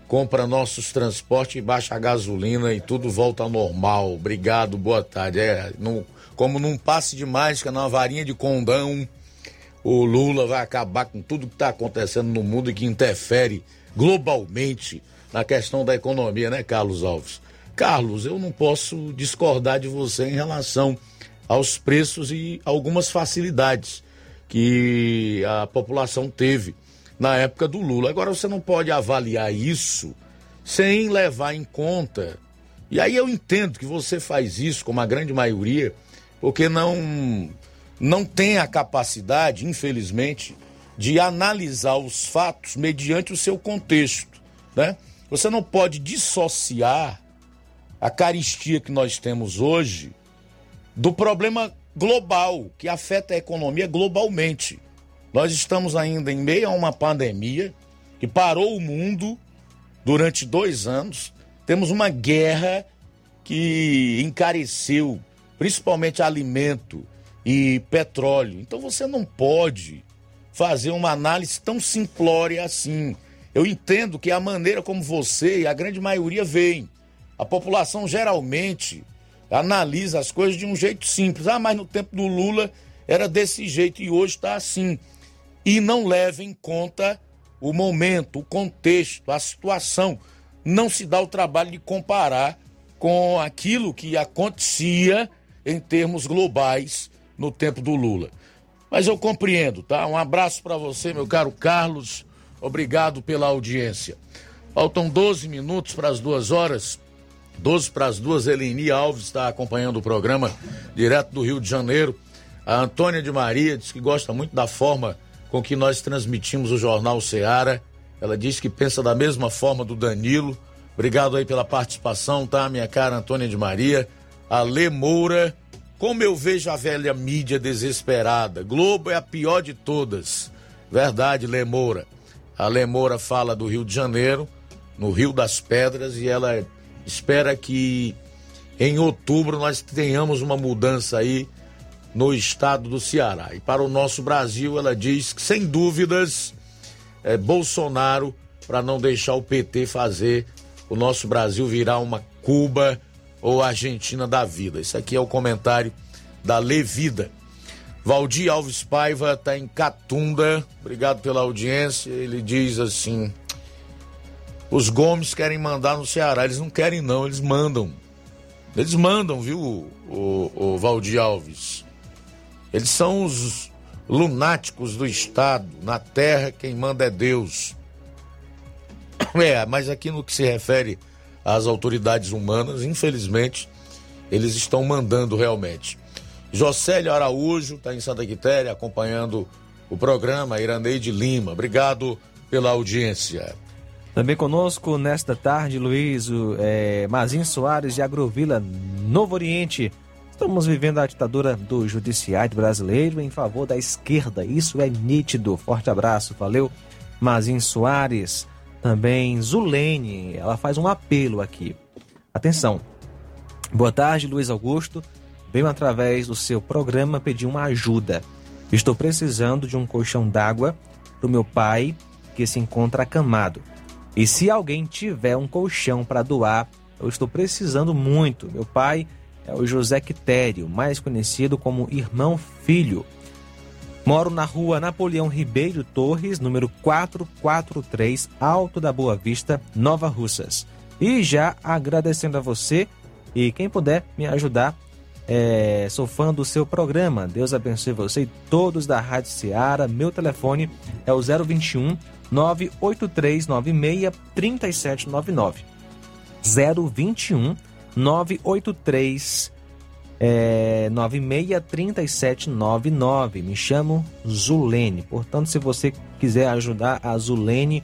compra nossos transportes, baixa a gasolina e tudo volta ao normal. Obrigado, boa tarde. É, não, como num passe de mágica, numa varinha de condão, o Lula vai acabar com tudo que está acontecendo no mundo e que interfere globalmente na questão da economia, né, Carlos Alves? Carlos, eu não posso discordar de você em relação aos preços e algumas facilidades que a população teve na época do Lula. Agora você não pode avaliar isso sem levar em conta. E aí eu entendo que você faz isso, como a grande maioria, porque não não tem a capacidade, infelizmente, de analisar os fatos mediante o seu contexto, né? Você não pode dissociar a caristia que nós temos hoje do problema global que afeta a economia globalmente. Nós estamos ainda em meio a uma pandemia que parou o mundo durante dois anos. Temos uma guerra que encareceu principalmente alimento e petróleo. Então você não pode fazer uma análise tão simplória assim. Eu entendo que a maneira como você e a grande maioria veem. A população geralmente analisa as coisas de um jeito simples. Ah, mas no tempo do Lula era desse jeito e hoje está assim. E não leva em conta o momento, o contexto, a situação. Não se dá o trabalho de comparar com aquilo que acontecia em termos globais no tempo do Lula. Mas eu compreendo, tá? Um abraço para você, meu caro Carlos. Obrigado pela audiência. Faltam 12 minutos para as duas horas. 12 para as duas, Eleni Alves está acompanhando o programa direto do Rio de Janeiro. A Antônia de Maria diz que gosta muito da forma com que nós transmitimos o Jornal Seara. Ela diz que pensa da mesma forma do Danilo. Obrigado aí pela participação, tá, minha cara Antônia de Maria. A Lê Moura como eu vejo a velha mídia desesperada. Globo é a pior de todas. Verdade, Lemoura. A Lemoura fala do Rio de Janeiro, no Rio das Pedras, e ela espera que em outubro nós tenhamos uma mudança aí no estado do Ceará. E para o nosso Brasil, ela diz que, sem dúvidas, é Bolsonaro para não deixar o PT fazer o nosso Brasil virar uma Cuba ou Argentina da vida. Isso aqui é o comentário da Levida. Valdir Alves Paiva está em Catunda. Obrigado pela audiência. Ele diz assim: os Gomes querem mandar no Ceará. Eles não querem, não, eles mandam. Eles mandam, viu, o, o, Valdir Alves? Eles são os lunáticos do Estado. Na terra, quem manda é Deus. É, mas aqui no que se refere as autoridades humanas, infelizmente, eles estão mandando realmente. Jocélio Araújo está em Santa Quitéria acompanhando o programa, Iraneide Lima. Obrigado pela audiência. Também conosco nesta tarde, Luiz é, Mazinho Soares de Agrovila, Novo Oriente. Estamos vivendo a ditadura do judiciário brasileiro em favor da esquerda. Isso é nítido. Forte abraço, valeu. Mazinho Soares. Também Zulene, ela faz um apelo aqui. Atenção. Boa tarde, Luiz Augusto. Venho através do seu programa pedir uma ajuda. Estou precisando de um colchão d'água para o meu pai que se encontra acamado. E se alguém tiver um colchão para doar, eu estou precisando muito. Meu pai é o José Quitério, mais conhecido como Irmão Filho. Moro na rua Napoleão Ribeiro Torres, número 443, Alto da Boa Vista, Nova Russas. E já agradecendo a você e quem puder me ajudar, é, sou fã do seu programa. Deus abençoe você e todos da Rádio Seara. Meu telefone é o 021 98396 3799. 021 983 é, 963799. Me chamo Zulene. Portanto, se você quiser ajudar a Zulene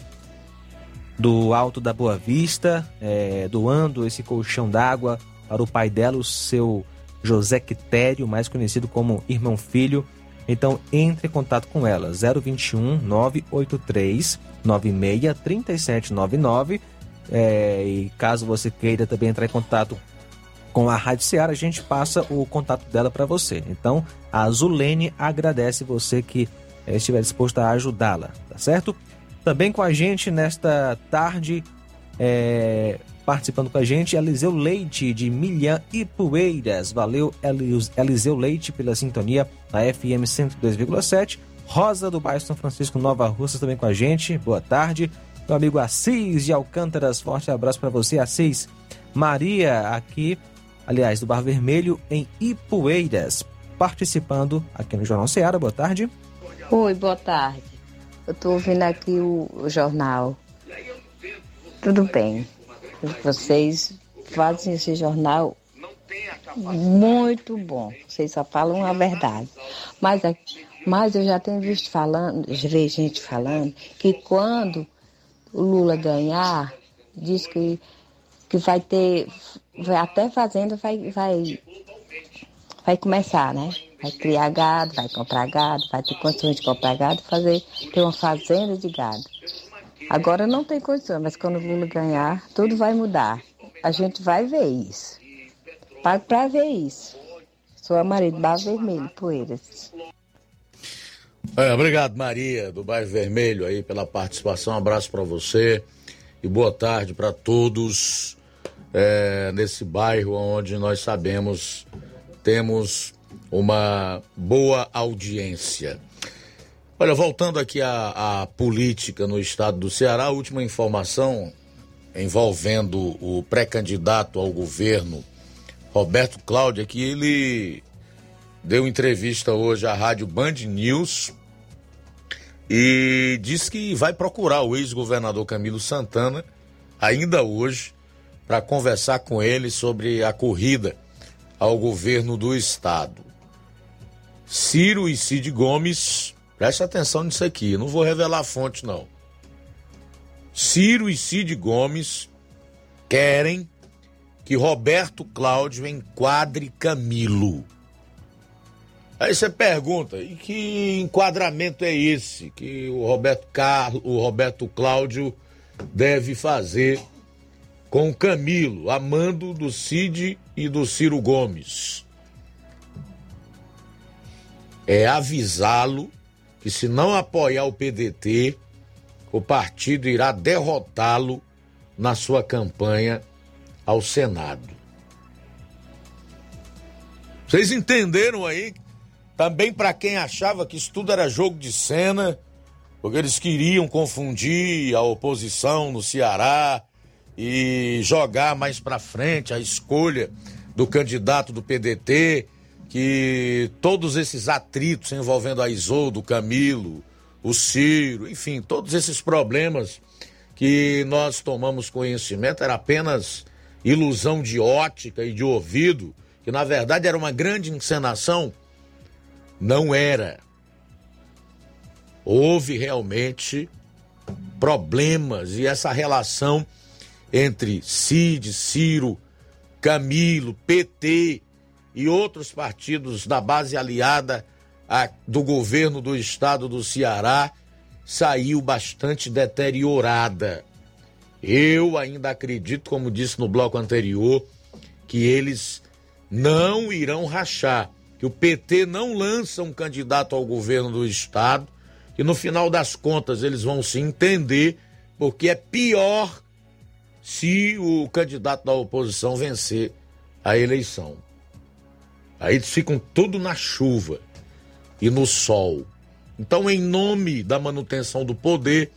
do Alto da Boa Vista, é, doando esse colchão d'água para o pai dela, o seu José Quitério, mais conhecido como Irmão Filho. Então, entre em contato com ela, 021 983 96 3799. É, e caso você queira também entrar em contato com a Rádio Ceará, a gente passa o contato dela para você. Então, a Zulene agradece você que eh, estiver disposto a ajudá-la, tá certo? Também com a gente nesta tarde, é, participando com a gente, Eliseu Leite de Milhã e Poeiras. Valeu, Elis- Eliseu Leite, pela sintonia na FM 102,7. Rosa do bairro São Francisco, Nova Russa, também com a gente. Boa tarde. Meu amigo Assis de Alcântaras, forte abraço para você, Assis. Maria, aqui, aliás, do Bar Vermelho, em Ipueiras, participando aqui no Jornal Ceará. Boa tarde. Oi, boa tarde. Eu estou ouvindo aqui o, o jornal. Tudo bem. Vocês fazem esse jornal muito bom. Vocês só falam a verdade. Mas, é- mas eu já tenho visto falando, vi gente falando, que quando o Lula ganhar, diz que, que vai ter. Vai, até fazenda vai, vai, vai começar, né? Vai criar gado, vai comprar gado, vai ter condições de comprar gado fazer, ter uma fazenda de gado. Agora não tem condição, mas quando o Lula ganhar, tudo vai mudar. A gente vai ver isso. Pago pra ver isso. Sou a marido Bar Vermelho, Poeiras. É, obrigado, Maria, do Bairro Vermelho, aí, pela participação. Um abraço para você e boa tarde para todos é, nesse bairro onde nós sabemos temos uma boa audiência. Olha, voltando aqui à, à política no estado do Ceará, a última informação envolvendo o pré-candidato ao governo, Roberto Cláudio, é que ele deu entrevista hoje à rádio Band News e disse que vai procurar o ex-governador Camilo Santana ainda hoje para conversar com ele sobre a corrida ao governo do estado. Ciro e Cid Gomes, preste atenção nisso aqui, não vou revelar a fonte não. Ciro e Cid Gomes querem que Roberto Cláudio enquadre Camilo. Aí você pergunta, e que enquadramento é esse que o Roberto Carlos, o Roberto Cláudio deve fazer com o Camilo, amando do Cid e do Ciro Gomes? É avisá-lo que se não apoiar o PDT, o partido irá derrotá-lo na sua campanha ao Senado. Vocês entenderam aí? Também para quem achava que isso tudo era jogo de cena, porque eles queriam confundir a oposição no Ceará e jogar mais para frente a escolha do candidato do PDT, que todos esses atritos envolvendo a Isoldo, Camilo, o Ciro, enfim, todos esses problemas que nós tomamos conhecimento era apenas ilusão de ótica e de ouvido, que na verdade era uma grande encenação não era. Houve realmente problemas e essa relação entre Cid, Ciro, Camilo, PT e outros partidos da base aliada a, do governo do estado do Ceará saiu bastante deteriorada. Eu ainda acredito, como disse no bloco anterior, que eles não irão rachar que o PT não lança um candidato ao governo do estado, que no final das contas eles vão se entender, porque é pior se o candidato da oposição vencer a eleição. Aí eles ficam tudo na chuva e no sol. Então, em nome da manutenção do poder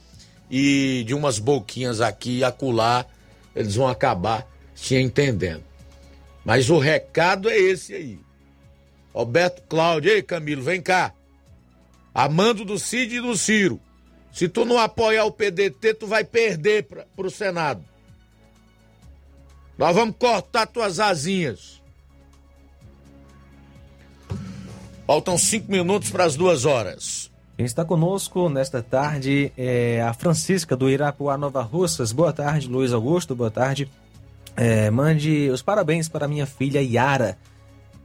e de umas boquinhas aqui e acolá, eles vão acabar se entendendo. Mas o recado é esse aí. Roberto Cláudio, ei Camilo, vem cá. Amando do Cid e do Ciro. Se tu não apoiar o PDT, tu vai perder pra, pro Senado. Nós vamos cortar tuas asinhas. Faltam cinco minutos para as duas horas. Quem está conosco nesta tarde é a Francisca do Irapuá Nova Russas. Boa tarde, Luiz Augusto. Boa tarde. É, mande os parabéns para minha filha Yara.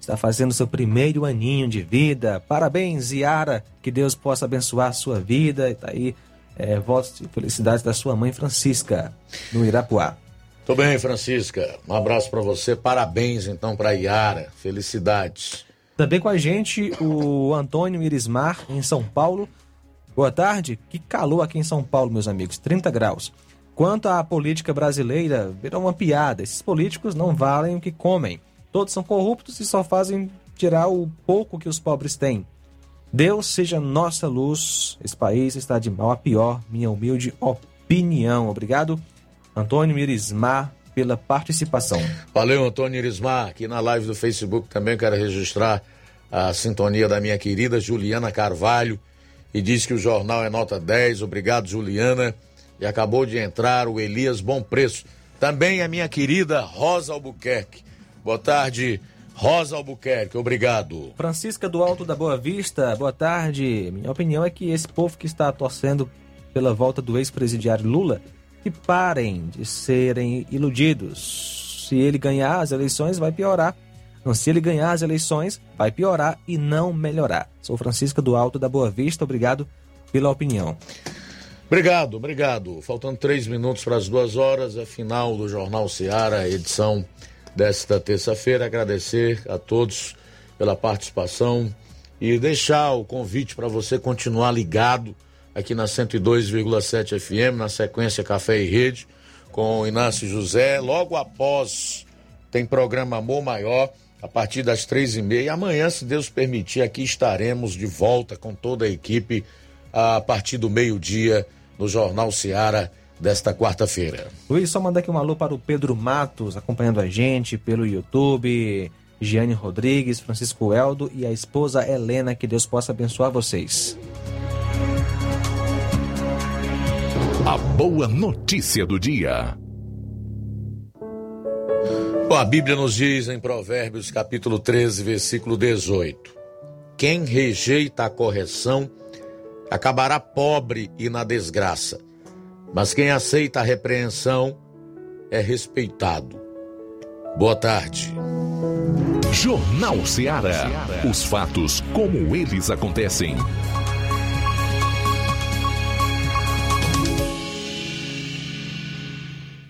Está fazendo seu primeiro aninho de vida. Parabéns, Yara. Que Deus possa abençoar a sua vida. E tá aí, é, votos de felicidade da sua mãe Francisca, no Irapuá. Tô bem, Francisca. Um abraço para você. Parabéns, então, para Iara. Felicidades. Também com a gente o Antônio Irismar, em São Paulo. Boa tarde. Que calor aqui em São Paulo, meus amigos. 30 graus. Quanto à política brasileira, virou uma piada. Esses políticos não valem o que comem. Todos são corruptos e só fazem tirar o pouco que os pobres têm. Deus seja nossa luz. Esse país está de mal a pior, minha humilde opinião. Obrigado, Antônio Irismar, pela participação. Valeu, Antônio Irismar. Aqui na live do Facebook também quero registrar a sintonia da minha querida Juliana Carvalho e diz que o jornal é nota 10. Obrigado, Juliana. E acabou de entrar o Elias Bom Preço. Também a minha querida Rosa Albuquerque. Boa tarde, Rosa Albuquerque. Obrigado. Francisca do Alto da Boa Vista, boa tarde. Minha opinião é que esse povo que está torcendo pela volta do ex-presidiário Lula, que parem de serem iludidos. Se ele ganhar as eleições, vai piorar. Não, se ele ganhar as eleições, vai piorar e não melhorar. Sou Francisca do Alto da Boa Vista, obrigado pela opinião. Obrigado, obrigado. Faltando três minutos para as duas horas, é final do Jornal Seara, edição desta terça-feira. Agradecer a todos pela participação e deixar o convite para você continuar ligado aqui na 102,7 FM, na sequência Café e Rede, com o Inácio José. Logo após tem programa Amor Maior, a partir das três e meia. Amanhã, se Deus permitir, aqui estaremos de volta com toda a equipe a partir do meio-dia no Jornal Seara desta quarta-feira. Luiz, só mandar aqui um alô para o Pedro Matos, acompanhando a gente pelo YouTube, Giane Rodrigues, Francisco Eldo e a esposa Helena, que Deus possa abençoar vocês. A boa notícia do dia. Bom, a Bíblia nos diz em Provérbios capítulo 13, versículo 18: Quem rejeita a correção acabará pobre e na desgraça, mas quem aceita a repreensão é respeitado. Boa tarde. Jornal Ceará. Os fatos como eles acontecem.